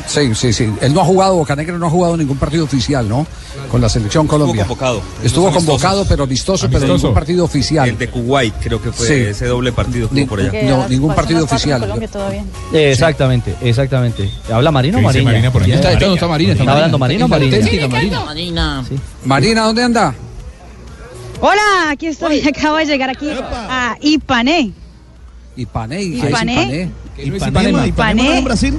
Sí, sí, sí. Él no ha jugado, Bocanegra no ha jugado ningún partido oficial, ¿no? Con la selección Colombia. convocado. Estuvo Esos convocado, amistosos. pero amistoso, pero Amistoso. ningún partido oficial. El de Kuwait, creo que fue Sí. ese doble partido que Ni- por allá. no, ningún partido oficial. Eh, exactamente, exactamente. ¿Habla Marina o ¿Qué dice Marina? Marina por ahí? Está- está- no, está Marina, está ¿Está hablando Marina. Marina o Marina? Marina. Marina. Marina, ¿dónde anda? Hola, aquí estoy. Acabo de llegar aquí a Ipané. Ipané. ¿qué es Ipané. Ipanema. Ipané. en Brasil?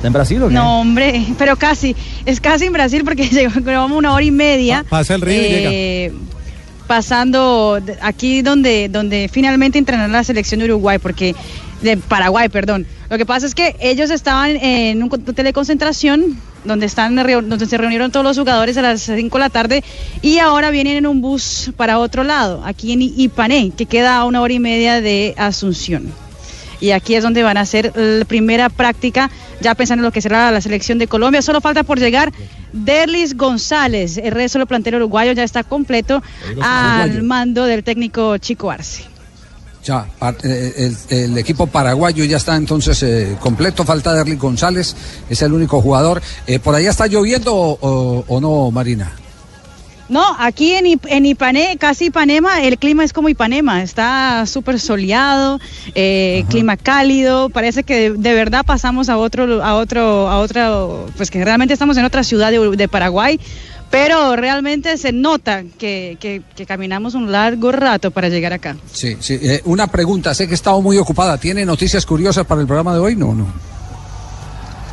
¿Está en Brasil o qué? No, hombre, pero casi. Es casi en Brasil porque llevamos una hora y media. Pasa el río y eh, Pasando aquí donde, donde finalmente entrenó la selección de Uruguay, porque de Paraguay, perdón. Lo que pasa es que ellos estaban en un hotel de concentración donde están donde se reunieron todos los jugadores a las 5 de la tarde y ahora vienen en un bus para otro lado, aquí en Ipané, que queda a una hora y media de Asunción. Y aquí es donde van a hacer la primera práctica, ya pensando en lo que será la selección de Colombia. Solo falta por llegar Derlis González. El resto del plantel uruguayo ya está completo al mando del técnico Chico Arce. Ya, el, el equipo paraguayo ya está entonces eh, completo, falta Derly González, es el único jugador. Eh, ¿Por allá está lloviendo o no, Marina? No, aquí en, en Ipané, casi Ipanema, el clima es como Ipanema, está súper soleado, eh, clima cálido, parece que de, de verdad pasamos a otro, a otro, a otro, pues que realmente estamos en otra ciudad de, de Paraguay, pero realmente se nota que, que- que caminamos un largo rato para llegar acá. Sí, sí. Eh, una pregunta, sé que he estado muy ocupada. ¿Tiene noticias curiosas para el programa de hoy? No, no.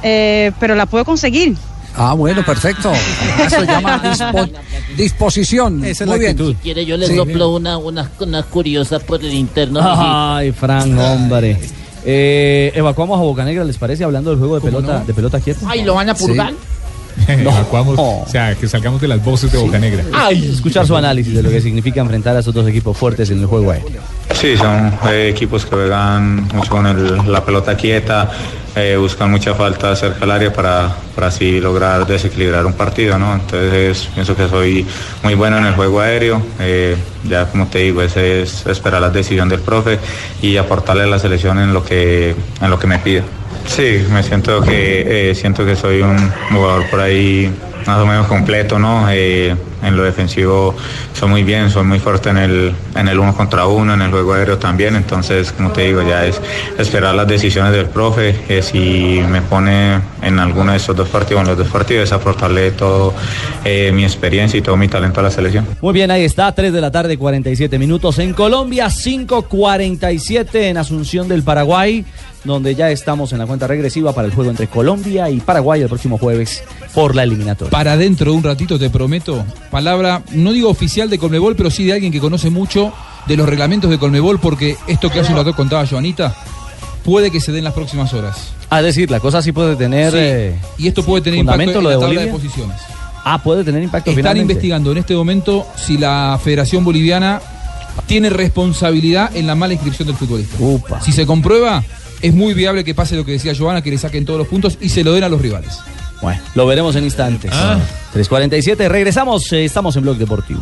Eh, pero la puedo conseguir. Ah, bueno, perfecto. Eso se llama dispo- disposición. Muy bien. Si quiere, yo le Sí. soplo una, una, una curiosa por el interno. Ay, Fran, hombre. Eh, evacuamos a Bocanegra, ¿les parece? Hablando del juego de pelota, de pelota quieta. Ay, ¿lo van a purgar? Evacuamos, o sea, que salgamos de las voces de Boca Negra. Ay, escuchar su análisis de lo que significa enfrentar a esos dos equipos fuertes en el juego aéreo. Sí, son eh, equipos que juegan mucho con el- la pelota quieta, eh, buscan mucha falta cerca del área para, para así lograr desequilibrar un partido, ¿no? Entonces pienso que soy muy bueno en el juego aéreo, eh, ya como te digo, ese es esperar la decisión del profe y aportarle a la selección en lo que, en lo que me pida. Sí, me siento que, eh, siento que soy un jugador por ahí más o menos completo, ¿no? Eh, en lo defensivo soy muy bien, soy muy fuerte en el, en el uno contra uno, en el juego aéreo también, entonces como te digo, ya es esperar las decisiones del profe, que si me pone en alguno de estos dos partidos, en los dos partidos, es aportarle todo eh, mi experiencia y todo mi talento a la selección. Muy bien, ahí está, 3 de la tarde, 47 minutos en Colombia, 5.47 en Asunción del Paraguay, donde ya estamos en la cuenta regresiva para el juego entre Colombia y Paraguay el próximo jueves por la eliminatoria. Para dentro de un ratito, te prometo, palabra, no digo oficial de Colmebol, pero sí de alguien que conoce mucho de los reglamentos de Colmebol, porque esto que hace un rato contaba Joanita, puede que se dé en las próximas horas. A decir, la cosa sí puede tener. Sí, eh, y esto puede tener impacto en lo la tabla de posiciones. Ah, puede tener impacto Están finalmente. investigando en este momento si la Federación Boliviana tiene responsabilidad en la mala inscripción del futbolista. Si se comprueba, es muy viable que pase lo que decía Joana, que le saquen todos los puntos y se lo den a los rivales. Bueno, lo veremos en instantes. Ah. 3.47, regresamos, eh, estamos en Blog Deportivo.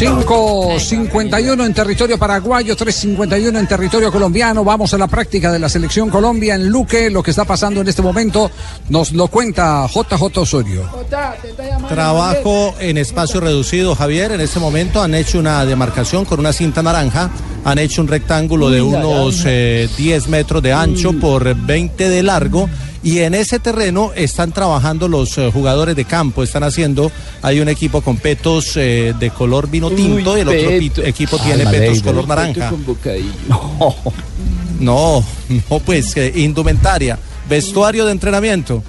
5.51 en territorio paraguayo, 3.51 en territorio colombiano. Vamos a la práctica de la selección Colombia en Luque. Lo que está pasando en este momento nos lo cuenta JJ Osorio. Trabajo en espacio reducido, Javier. En este momento han hecho una demarcación con una cinta naranja. Han hecho un rectángulo de unos eh, 10 metros de ancho por 20 de largo. Y en ese terreno están trabajando los eh, jugadores de campo. Están haciendo, hay un equipo con petos eh, de color vino tinto y el otro pito- equipo tiene petos color naranja. No, no, pues eh, indumentaria, vestuario de entrenamiento.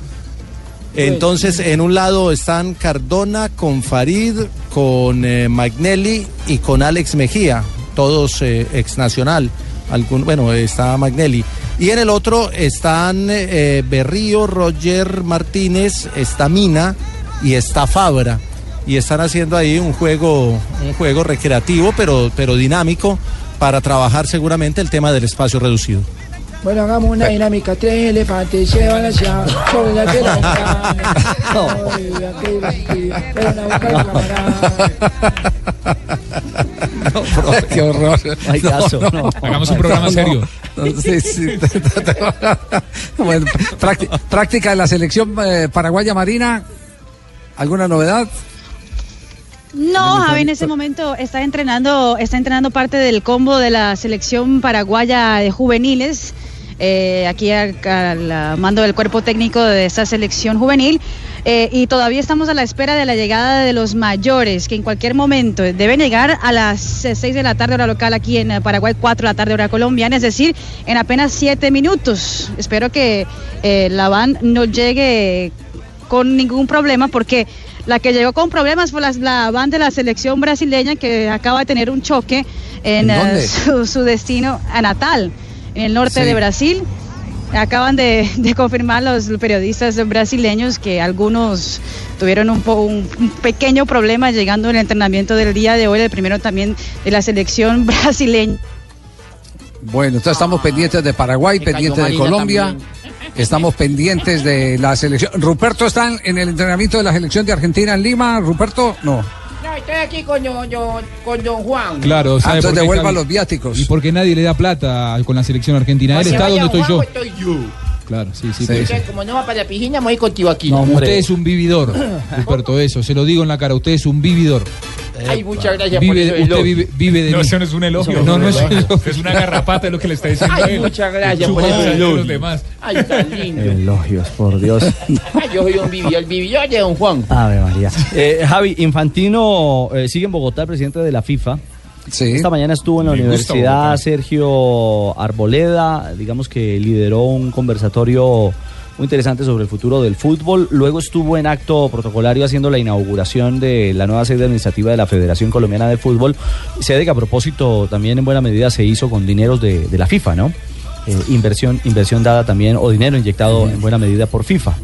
Entonces, en un lado están Cardona con Farid, con Magnelli y con Alex Mejía, todos ex nacional. Algún, bueno, está Magnelli. Y en el otro están eh, Berrío, Roger Martínez, está Mina y está Fabra. Y están haciendo ahí un juego, un juego recreativo, pero, pero dinámico, para trabajar seguramente el tema del espacio reducido. Bueno, hagamos una dinámica. Tres elefantes se van hacia sobre la a buscar camarada. Qué horror. No hay caso, no. Hagamos un programa serio. No, sí, sí. Bueno, prácti- práctica de la selección eh, paraguaya marina. ¿Alguna novedad? No, Javi en ese momento está entrenando, está entrenando parte del combo de la selección paraguaya de juveniles. eh, aquí al mando del cuerpo técnico de esta selección juvenil. Eh, y todavía estamos a la espera de la llegada de los mayores, que en cualquier momento deben llegar a las 6 de la tarde hora local aquí en eh, Paraguay, 4 de la tarde hora colombiana, es decir, en apenas 7 minutos. Espero que eh, la van no llegue con ningún problema porque la que llegó con problemas fue la, la van de la selección brasileña que acaba de tener un choque en, ¿En eh, su, su destino a Natal, en el norte Sí. de Brasil. Acaban de, de confirmar los periodistas brasileños que algunos tuvieron un, po- un- pequeño problema llegando en el entrenamiento del día de hoy, el primero también de la selección brasileña. Bueno, entonces estamos pendientes de Paraguay, pendientes de Colombia. también. Estamos pendientes de la selección. Ruperto está en- en el entrenamiento de la selección de Argentina en Lima. Ruperto, no. No, estoy aquí con, don- don- con don Juan. Claro, Ah, ¿sabe entonces por qué, devuelva Javi? los viáticos. Y porque nadie le da plata con la selección argentina. Él está donde estoy yo. estoy yo. Claro, sí, sí. Como no va para la piscina, me voy contigo aquí. No, usted es un vividor, Ruperto, eso, se lo digo en la cara, usted es un vividor. Ay, muchas gracias por Vive, eso. usted vive, vive de No, mí. eso no es un elogio. No, no es un elogio. Es una garrapata lo que le está diciendo Ay, él. muchas gracias por sangre de los demás. Ay, tan lindo. Elogios, por Dios. Ay, yo soy un vividor, el vividor de don Juan. Ave María. Eh, Javi, Infantino eh, sigue en Bogotá, el presidente de la FIFA. Sí. Esta mañana estuvo en la Me Universidad. Sergio Arboleda, digamos que lideró un conversatorio muy interesante sobre el futuro del fútbol. Luego estuvo en acto protocolario haciendo la inauguración de la nueva sede administrativa de la Federación Colombiana de Fútbol, sede que a propósito también en buena medida se hizo con dineros de, de la FIFA, ¿no? eh, inversión, inversión dada también o dinero inyectado en buena medida por FIFA.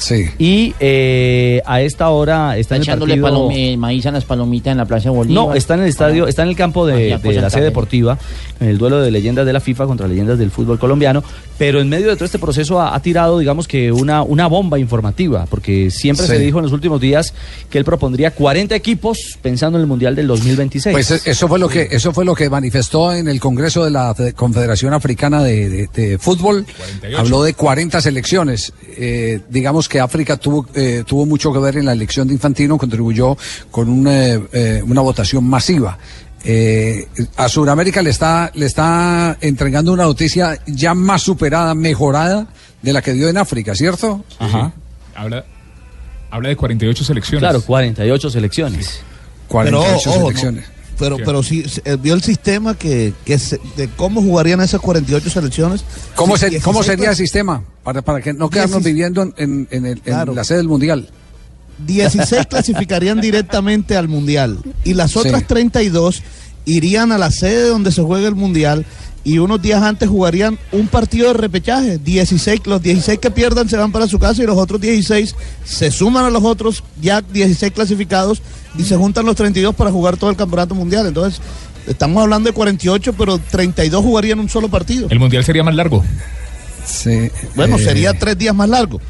Sí. Y eh, a esta hora está en el echándole partido... maíz a las palomitas en la Plaza Bolívar. No, está en el estadio, está en el campo de, Hacía de cosas la sede deportiva, en el duelo de leyendas de la FIFA contra leyendas del fútbol colombiano, pero en medio de todo este proceso ha, ha tirado, digamos que una, una bomba informativa, porque siempre Sí. se dijo en los últimos días que él propondría 40 equipos pensando en el Mundial del 2026. Pues eh, eso fue lo que eso fue lo que manifestó en el Congreso de la Fe- Confederación Africana de, de- de Fútbol. 48. Habló de 40 selecciones. Eh, digamos que África tuvo eh, tuvo mucho que ver en la elección de Infantino, contribuyó con un, eh, eh, una votación masiva. Eh, a Sudamérica le está le está entregando una noticia ya más superada, mejorada de la que dio en África, ¿cierto? Ajá. Habla, habla de 48 selecciones. Claro, 48 selecciones. 48 Pero, ojo, selecciones. ¿no? Pero, Sí. pero sí, eh, vio el sistema que, que se- de cómo jugarían esas 48 selecciones. ¿Cómo, se- ¿Cómo 16 sería el sistema? Para, para que no quedarnos 16 viviendo en, en- en el- en Claro. la sede del Mundial. 16 clasificarían directamente al Mundial y las otras Sí. 32 irían a la sede donde se juega el Mundial y unos días antes jugarían un partido de repechaje. 16, los 16 que pierdan se van para su casa y los otros 16 se suman a los otros ya 16 clasificados y se juntan los 32 para jugar todo el campeonato mundial. Entonces, estamos hablando de 48, pero 32 jugarían un solo partido. El mundial sería más largo. Sí. Bueno, eh, sería tres días más largo.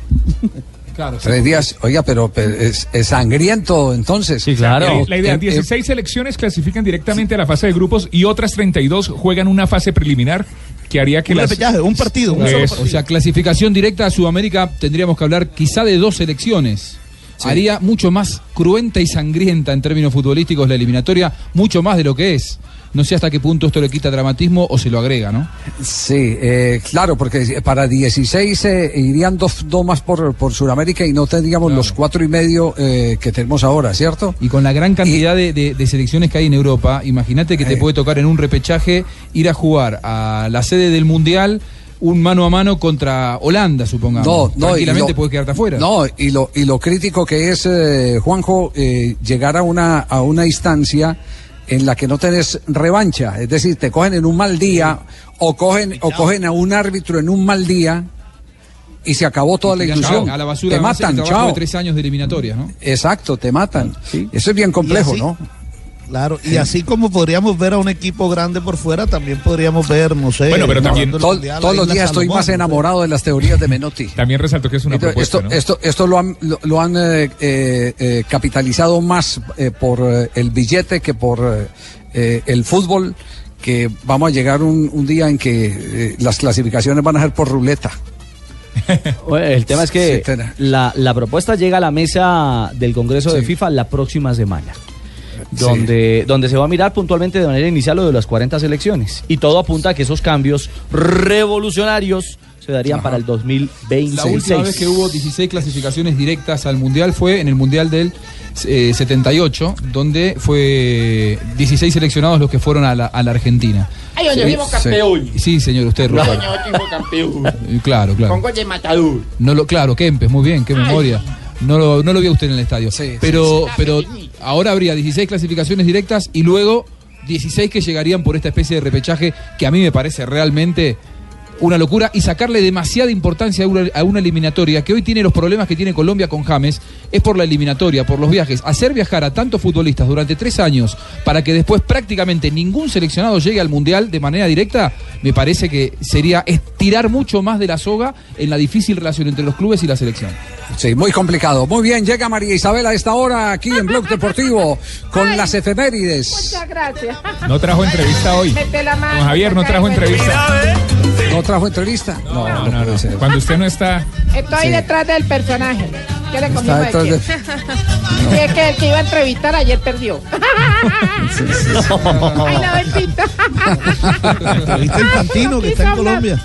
Claro, sí. Tres días. Oiga, pero, pero es, es sangriento entonces. Sí, claro. La- La idea, Eh, eh, 16 selecciones clasifican directamente a la fase de grupos y otras 32 juegan una fase preliminar que haría que Un las... un partido. O sea, clasificación directa a Sudamérica tendríamos que hablar quizá de dos selecciones. Haría mucho más cruenta y sangrienta en términos futbolísticos la eliminatoria, mucho más de lo que es. No sé hasta qué punto esto le quita dramatismo o se lo agrega, ¿no? Sí, eh, claro, porque para 16 eh, irían dos, dos más por, por Sudamérica y no tendríamos los cuatro y medio eh, que tenemos ahora, ¿cierto? Y con la gran cantidad de, de- de selecciones que hay en Europa, imagínate que te Eh. puede tocar en un repechaje ir a jugar a la sede del Mundial un mano a mano contra Holanda, supongamos. No, no, Tranquilamente lo- puede quedarte afuera. No, y lo, y lo crítico que es, eh, Juanjo, eh, llegar a una, a una instancia en la que no tenés revancha. Es decir, te cogen en un mal día o cogen, o cogen a un árbitro en un mal día y se acabó toda la ilusión. A la basura te matan, chao. de tres años de eliminatorias, ¿no? Exacto, te matan. Eso es bien complejo, ¿no? Claro, y así como podríamos ver a un equipo grande por fuera, también podríamos ver, no sé. Bueno, pero también- Mundial todos los días estoy más enamorado de las teorías de Menotti. También resaltó que es una Esto, propuesta, esto, ¿no? esto, esto lo han, lo, lo han eh, eh, eh, capitalizado más eh, por eh, el billete que por el fútbol, que vamos a llegar un, un día en que eh, las clasificaciones van a ser por ruleta. Bueno, El tema es que Sí, la, la propuesta llega a la mesa del Congreso de. FIFA la próxima semana. Donde, donde se va a mirar puntualmente de manera inicial lo de las 40 selecciones. Y todo apunta a que esos cambios revolucionarios se darían para el 2026. La última vez que hubo 16 clasificaciones directas al Mundial fue en el Mundial del eh, 78, donde fue 16 seleccionados los que fueron a la, a la Argentina. Ay, Sí, campeón. Sí, señor, usted, campeón. Claro, claro. Con gol de matador. No lo, claro, Kempes, muy bien, qué memoria. No lo, no lo vio usted en el estadio. pero, sí. pero ahora habría 16 clasificaciones directas y luego 16 que llegarían por esta especie de repechaje que a mí me parece realmente una locura y sacarle demasiada importancia a una, a una eliminatoria que hoy tiene los problemas que tiene Colombia con James es por la eliminatoria, por los viajes. Hacer viajar a tantos futbolistas durante tres años para que después prácticamente ningún seleccionado llegue al Mundial de manera directa, me parece que sería estirar mucho más de la soga en la difícil relación entre los clubes y la selección. Sí, muy complicado. Muy bien, llega María Isabel a esta hora aquí en Blog Deportivo con las efemérides. Muchas gracias. No trajo entrevista hoy. Mete la mano. Don Javier no trajo entrevista. ¿No trajo entrevista? No, no, no. no. Cuando usted no está... Estoy detrás del personaje. ¿Qué le comimos detrás de? Sí, es que el que iba a entrevistar ayer perdió. Ay, la besita. ¿Viste el Fantino que está en Colombia?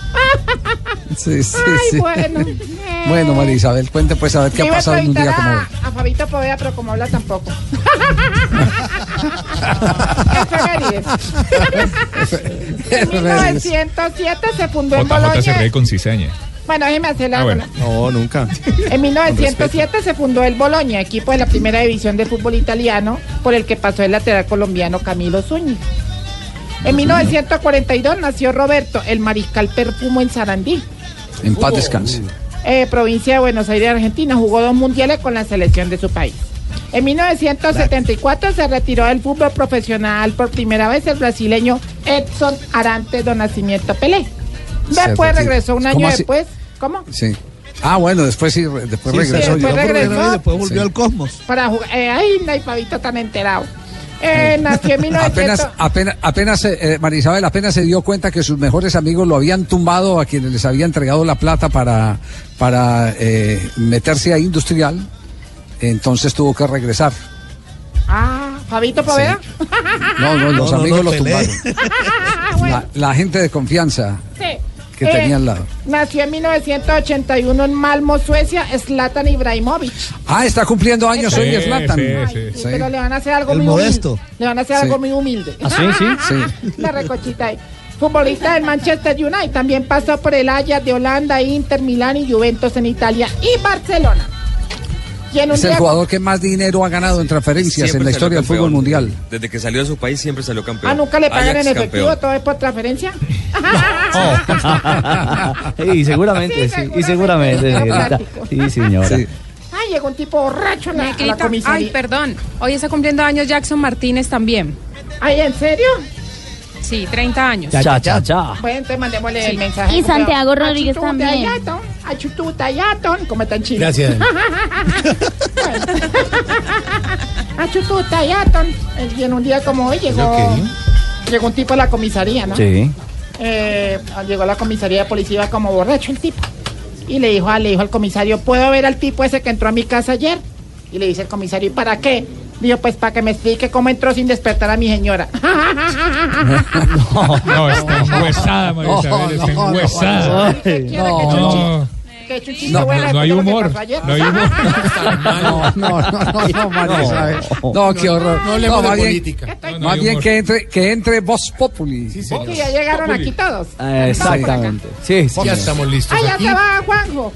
Sí, sí, Ay, sí. bueno. Bueno, María Isabel, cuente pues a ver qué ha a pasado en un día como hoy. a, a Fabito Poveda, pero como habla tampoco. En 1907 se fundó en se Bolonia. ríe con cizaña. Bueno, déjeme hacerla. Ah, bueno. No, nunca. En 1907 se fundó el Boloña, equipo de la primera división de fútbol italiano, por el que pasó el lateral colombiano Camilo Zúñiga. En 1942 nació Roberto, el mariscal Perfumo en Sarandí, En paz descanse. eh, provincia de Buenos Aires, Argentina. Jugó dos mundiales con la selección de su país. En 1974 se retiró del fútbol profesional por primera vez el brasileño Edson Arantes do Nascimento Pelé. Después retiró. regresó un ¿Cómo año así? después. ¿Cómo? Sí. Ah, bueno, después sí, después Sí, sí, regresó. después yo. regresó. Después volvió al cosmos. Para jugar. Eh, ay, no hay pavito tan enterado. Eh, nació en 1900. Apenas, apenas, apenas eh, eh, María Isabel apenas se dio cuenta que sus mejores amigos lo habían tumbado a quienes les había entregado la plata para, para eh, meterse a industrial, entonces tuvo que regresar. Ah, Fabito Poveda. No, no, los No, no, amigos no, lo tumbaron. La, la gente de confianza. Que Eh, tenía al lado. Nació en 1981 en Malmo, Suecia, Zlatan Ibrahimovic. Ah, está cumpliendo años Sí, hoy Zlatan. Ay, sí, Pero le van a hacer algo El muy modesto. humilde. Le van a hacer Sí. algo muy humilde. ¿Ah, sí? Sí. Sí. La recochita ahí. Futbolista del Manchester United. También pasó por el Ajax de Holanda, Inter, Milán y Juventus en Italia y Barcelona. En Es el jugador que más dinero ha ganado en transferencias Siempre en la historia del fútbol mundial. Desde que salió de su país siempre salió campeón. Ah, nunca le pagan en efectivo, campeón. todo es por transferencia. y seguramente, sí, y seguramente. Sí, señora. Ay, llegó un tipo borracho a la, a la comisaría. ay, perdón. Hoy está cumpliendo años Jackson Martínez también. Ay, ¿en serio? Sí, 30 años. Cha, cha, cha. Bueno, entonces mandémosle Sí. el mensaje. Y Santiago Rodríguez Achututa también. yaton, achututa yaton, como está en Chile. Gracias. achututa yaton. Y en un día como hoy llegó, llegó un tipo a la comisaría, ¿no? Sí. Eh, llegó a la comisaría de policía iba como borracho el tipo. Y le dijo, a- le dijo al comisario, ¿puedo ver al tipo ese que entró a mi casa ayer? Y le dice el comisario, ¿y para qué? Dijo, pues para que me explique cómo entró sin despertar a mi señora. No, está enhuesada, María Isabel, está enhuesada. ¿Qué quiere que No. Que chuchi No, no, no hay de humor, no hay humor. No, no, no, no, no, María Isabel. No, qué horror. no hablemos de más bien- política. No, Más bien que entre, que entre Voz Populi. Sí, ya llegaron aquí todos. Eh, Exactamente. Sí, sí. Ya estamos listos Ah, ya se va, Juanjo.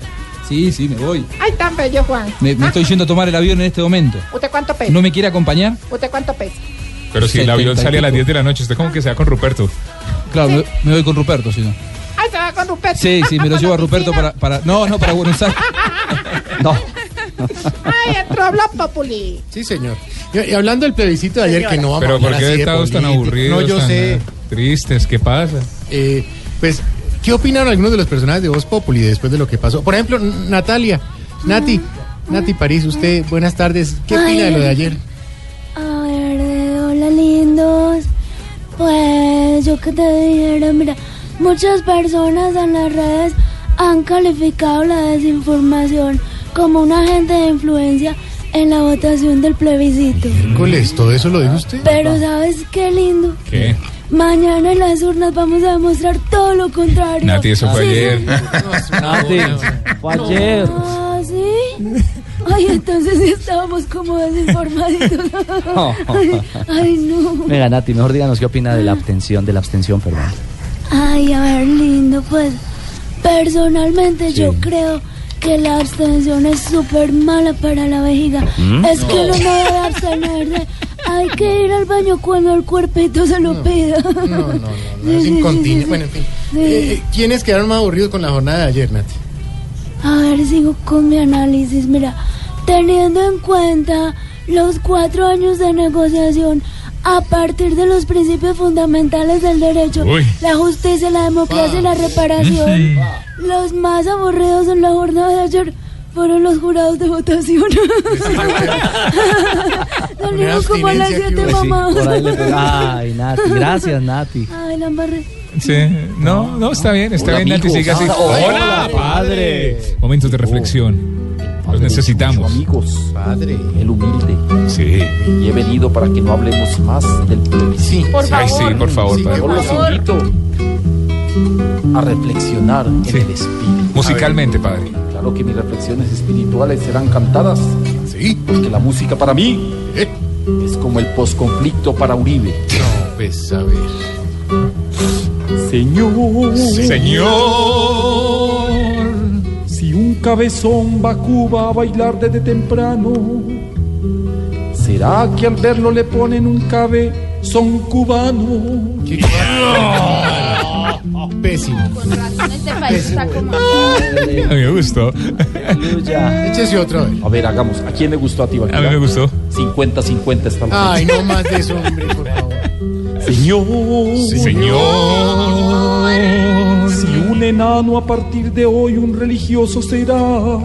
Sí, sí, me voy. Ay, tan bello, Juan. Me, me estoy yendo a tomar el avión en este momento. ¿Usted cuánto pesa? ¿No me quiere acompañar? ¿Usted cuánto pesa? Pero si el 70 avión sale a las pico. 10 de la noche, usted como que se va con Ruperto. Claro, me, me voy con Ruperto, si no. Ay, se va con Ruperto. Sí, sí, me lo llevo a Ruperto para, para. No, no, para Buenos Aires. No. Ay, entró Blog Populi. Sí, señor. Y, y hablando del plebiscito de ayer, que no vamos a Pero ¿por qué estados tan aburridos? No, yo tan, sé. eh, Tristes, ¿qué pasa? Eh, pues, ¿qué opinaron algunos de los personajes de Voz Populi después de lo que pasó? Por ejemplo, Natalia, Nati, Nati París, usted, buenas tardes. ¿Qué Ay, opina de lo de ayer? A ver, hola lindos. Pues yo que te dijera, mira, muchas personas en las redes han calificado la desinformación como un agente de influencia en la votación del plebiscito. Miércoles, ¿todo eso lo dijo usted? Pero ¿sabes qué lindo? ¿Qué? Mañana en las urnas vamos a demostrar todo lo contrario. Nati, eso fue Sí, ayer. Nati, fue ayer. Ah, ¿sí? Ay, entonces estábamos como desinformaditos. ay, ay, no. Venga, Nati, mejor díganos qué opina de la abstención, de la abstención, perdón. Ay, a ver, lindo, pues. Personalmente yo creo que la abstención es súper mala para la vejiga. ¿Mm? Es que uno no debe abstenerse. Hay que ir al baño cuando el cuerpito se lo pida. No, no, no, no, es incontinente. Bueno, en fin. sí. Eh, ¿Quiénes quedaron más aburridos con la jornada de ayer, Nati? A ver, sigo con mi análisis. Mira, teniendo en cuenta los cuatro años de negociación a partir de los principios fundamentales del derecho, Uy. la justicia, la democracia y la reparación, los más aburridos en la jornada de ayer fueron los jurados de votación. Salieron como a las siete, mamá. Por ahí le pega- Ay, Nati, gracias, Nati. Ay, la embarré. Sí. No, no, está bien, está Hola, bien, Nati, siga así. Hola, padre. Momentos de reflexión. Los necesitamos. Amigos, padre, el humilde. Sí. Y he venido para que no hablemos más del plebiscito. Por Ay, sí, favor. por favor, padre. Yo los invito a reflexionar en el espíritu. Musicalmente, padre. Claro que mis reflexiones espirituales serán cantadas. Sí. Porque la música para mí es como el posconflicto para Uribe. No, pues a ver. Señor. Señor. Cabezón va a Cuba a bailar desde temprano, ¿será que al verlo le ponen un cabe son cubanos. Pésimo. Este país está como... A mí me gustó. Échese otro. A ver, hagamos. ¿A quién le gustó a ti, Baquira? A mí me gustó. 50-50 está la Ay, no más de eso, hombre, por favor. Señor. Señor. Un enano a partir de hoy un religioso será,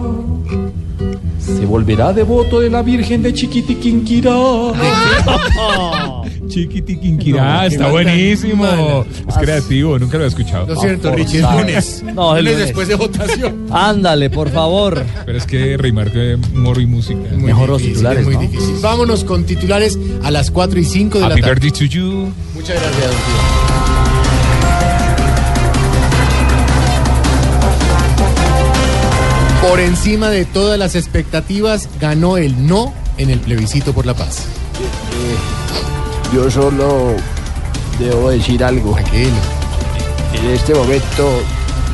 se volverá devoto de la Virgen de Chiquitiquinquirá. Chiquitiquinquirá, No, está buenísimo. mala. Es creativo, nunca lo he escuchado. Lo siento, Richie, es lunes. No, es lunes lunes. después de votación. Ándale, por favor. Pero es que rimar que moro y música. Muy difícil, es muy difícil. Vámonos con titulares a las 4 y 5 de Happy la tarde. birthday to you. Muchas gracias, don Tío. Por encima de todas las expectativas, ganó el no en el plebiscito por la paz. Yo solo debo decir algo. En este momento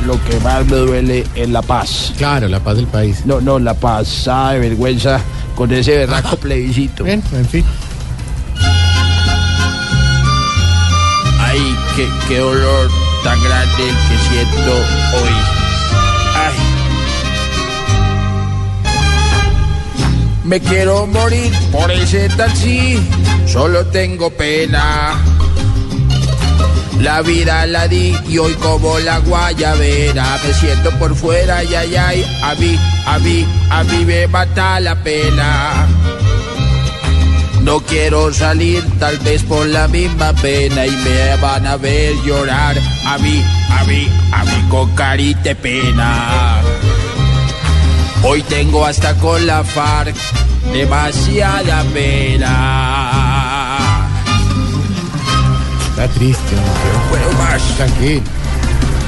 lo que más me duele es la paz. Claro, la paz del país. No, no, la pasada de vergüenza con ese berraco plebiscito. Bien, en fin. Ay, qué, qué dolor tan grande el que siento hoy. Me quiero morir por ese taxi, solo tengo pena. La vida la di y hoy como la guayabera me siento por fuera y ay ay a mí, a mí, a mí me mata la pena. No quiero salir tal vez por la misma pena y me van a ver llorar a mí, a mí, a mí con carita pena. Hoy tengo hasta con la FARC demasiada pena. Está triste, no puedo más. Tranquilo.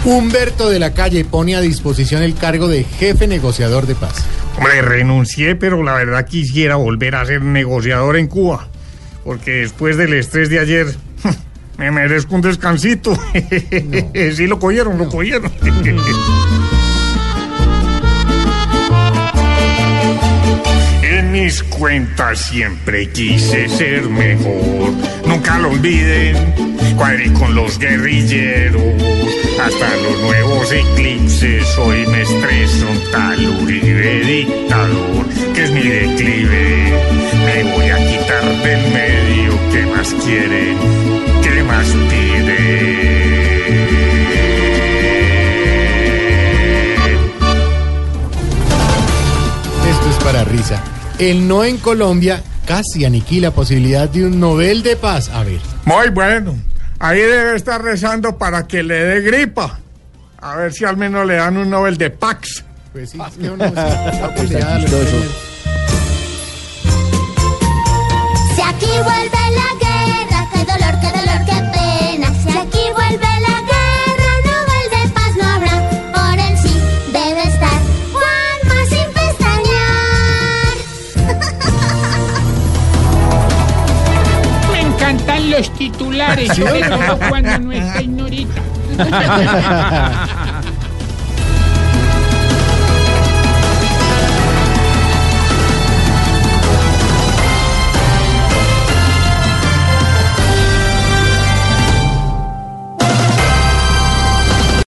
Humberto de la Calle pone a disposición el cargo de jefe negociador de paz. Hombre, renuncié, pero la verdad quisiera volver a ser negociador en Cuba. Porque después del estrés de ayer, me merezco un descansito. sí, lo cogieron, lo cogieron. En mis cuentas siempre quise ser mejor. Nunca lo olviden. Cuadré con los guerrilleros. Hasta los nuevos eclipses. Hoy me estreso un tal Uribe dictador. Que es mi declive. Me voy a quitar del medio. ¿Qué más quieren? ¿Qué más piden? Esto es para risa. El no en Colombia casi aniquila posibilidad de un Nobel de Paz. A ver. Muy bueno. Ahí debe estar rezando para que le dé gripa. A ver si al menos le dan un Nobel de Pax. Pues sí, es que uno está peleado, los titulares, Sí. todo cuando no está Ignorita.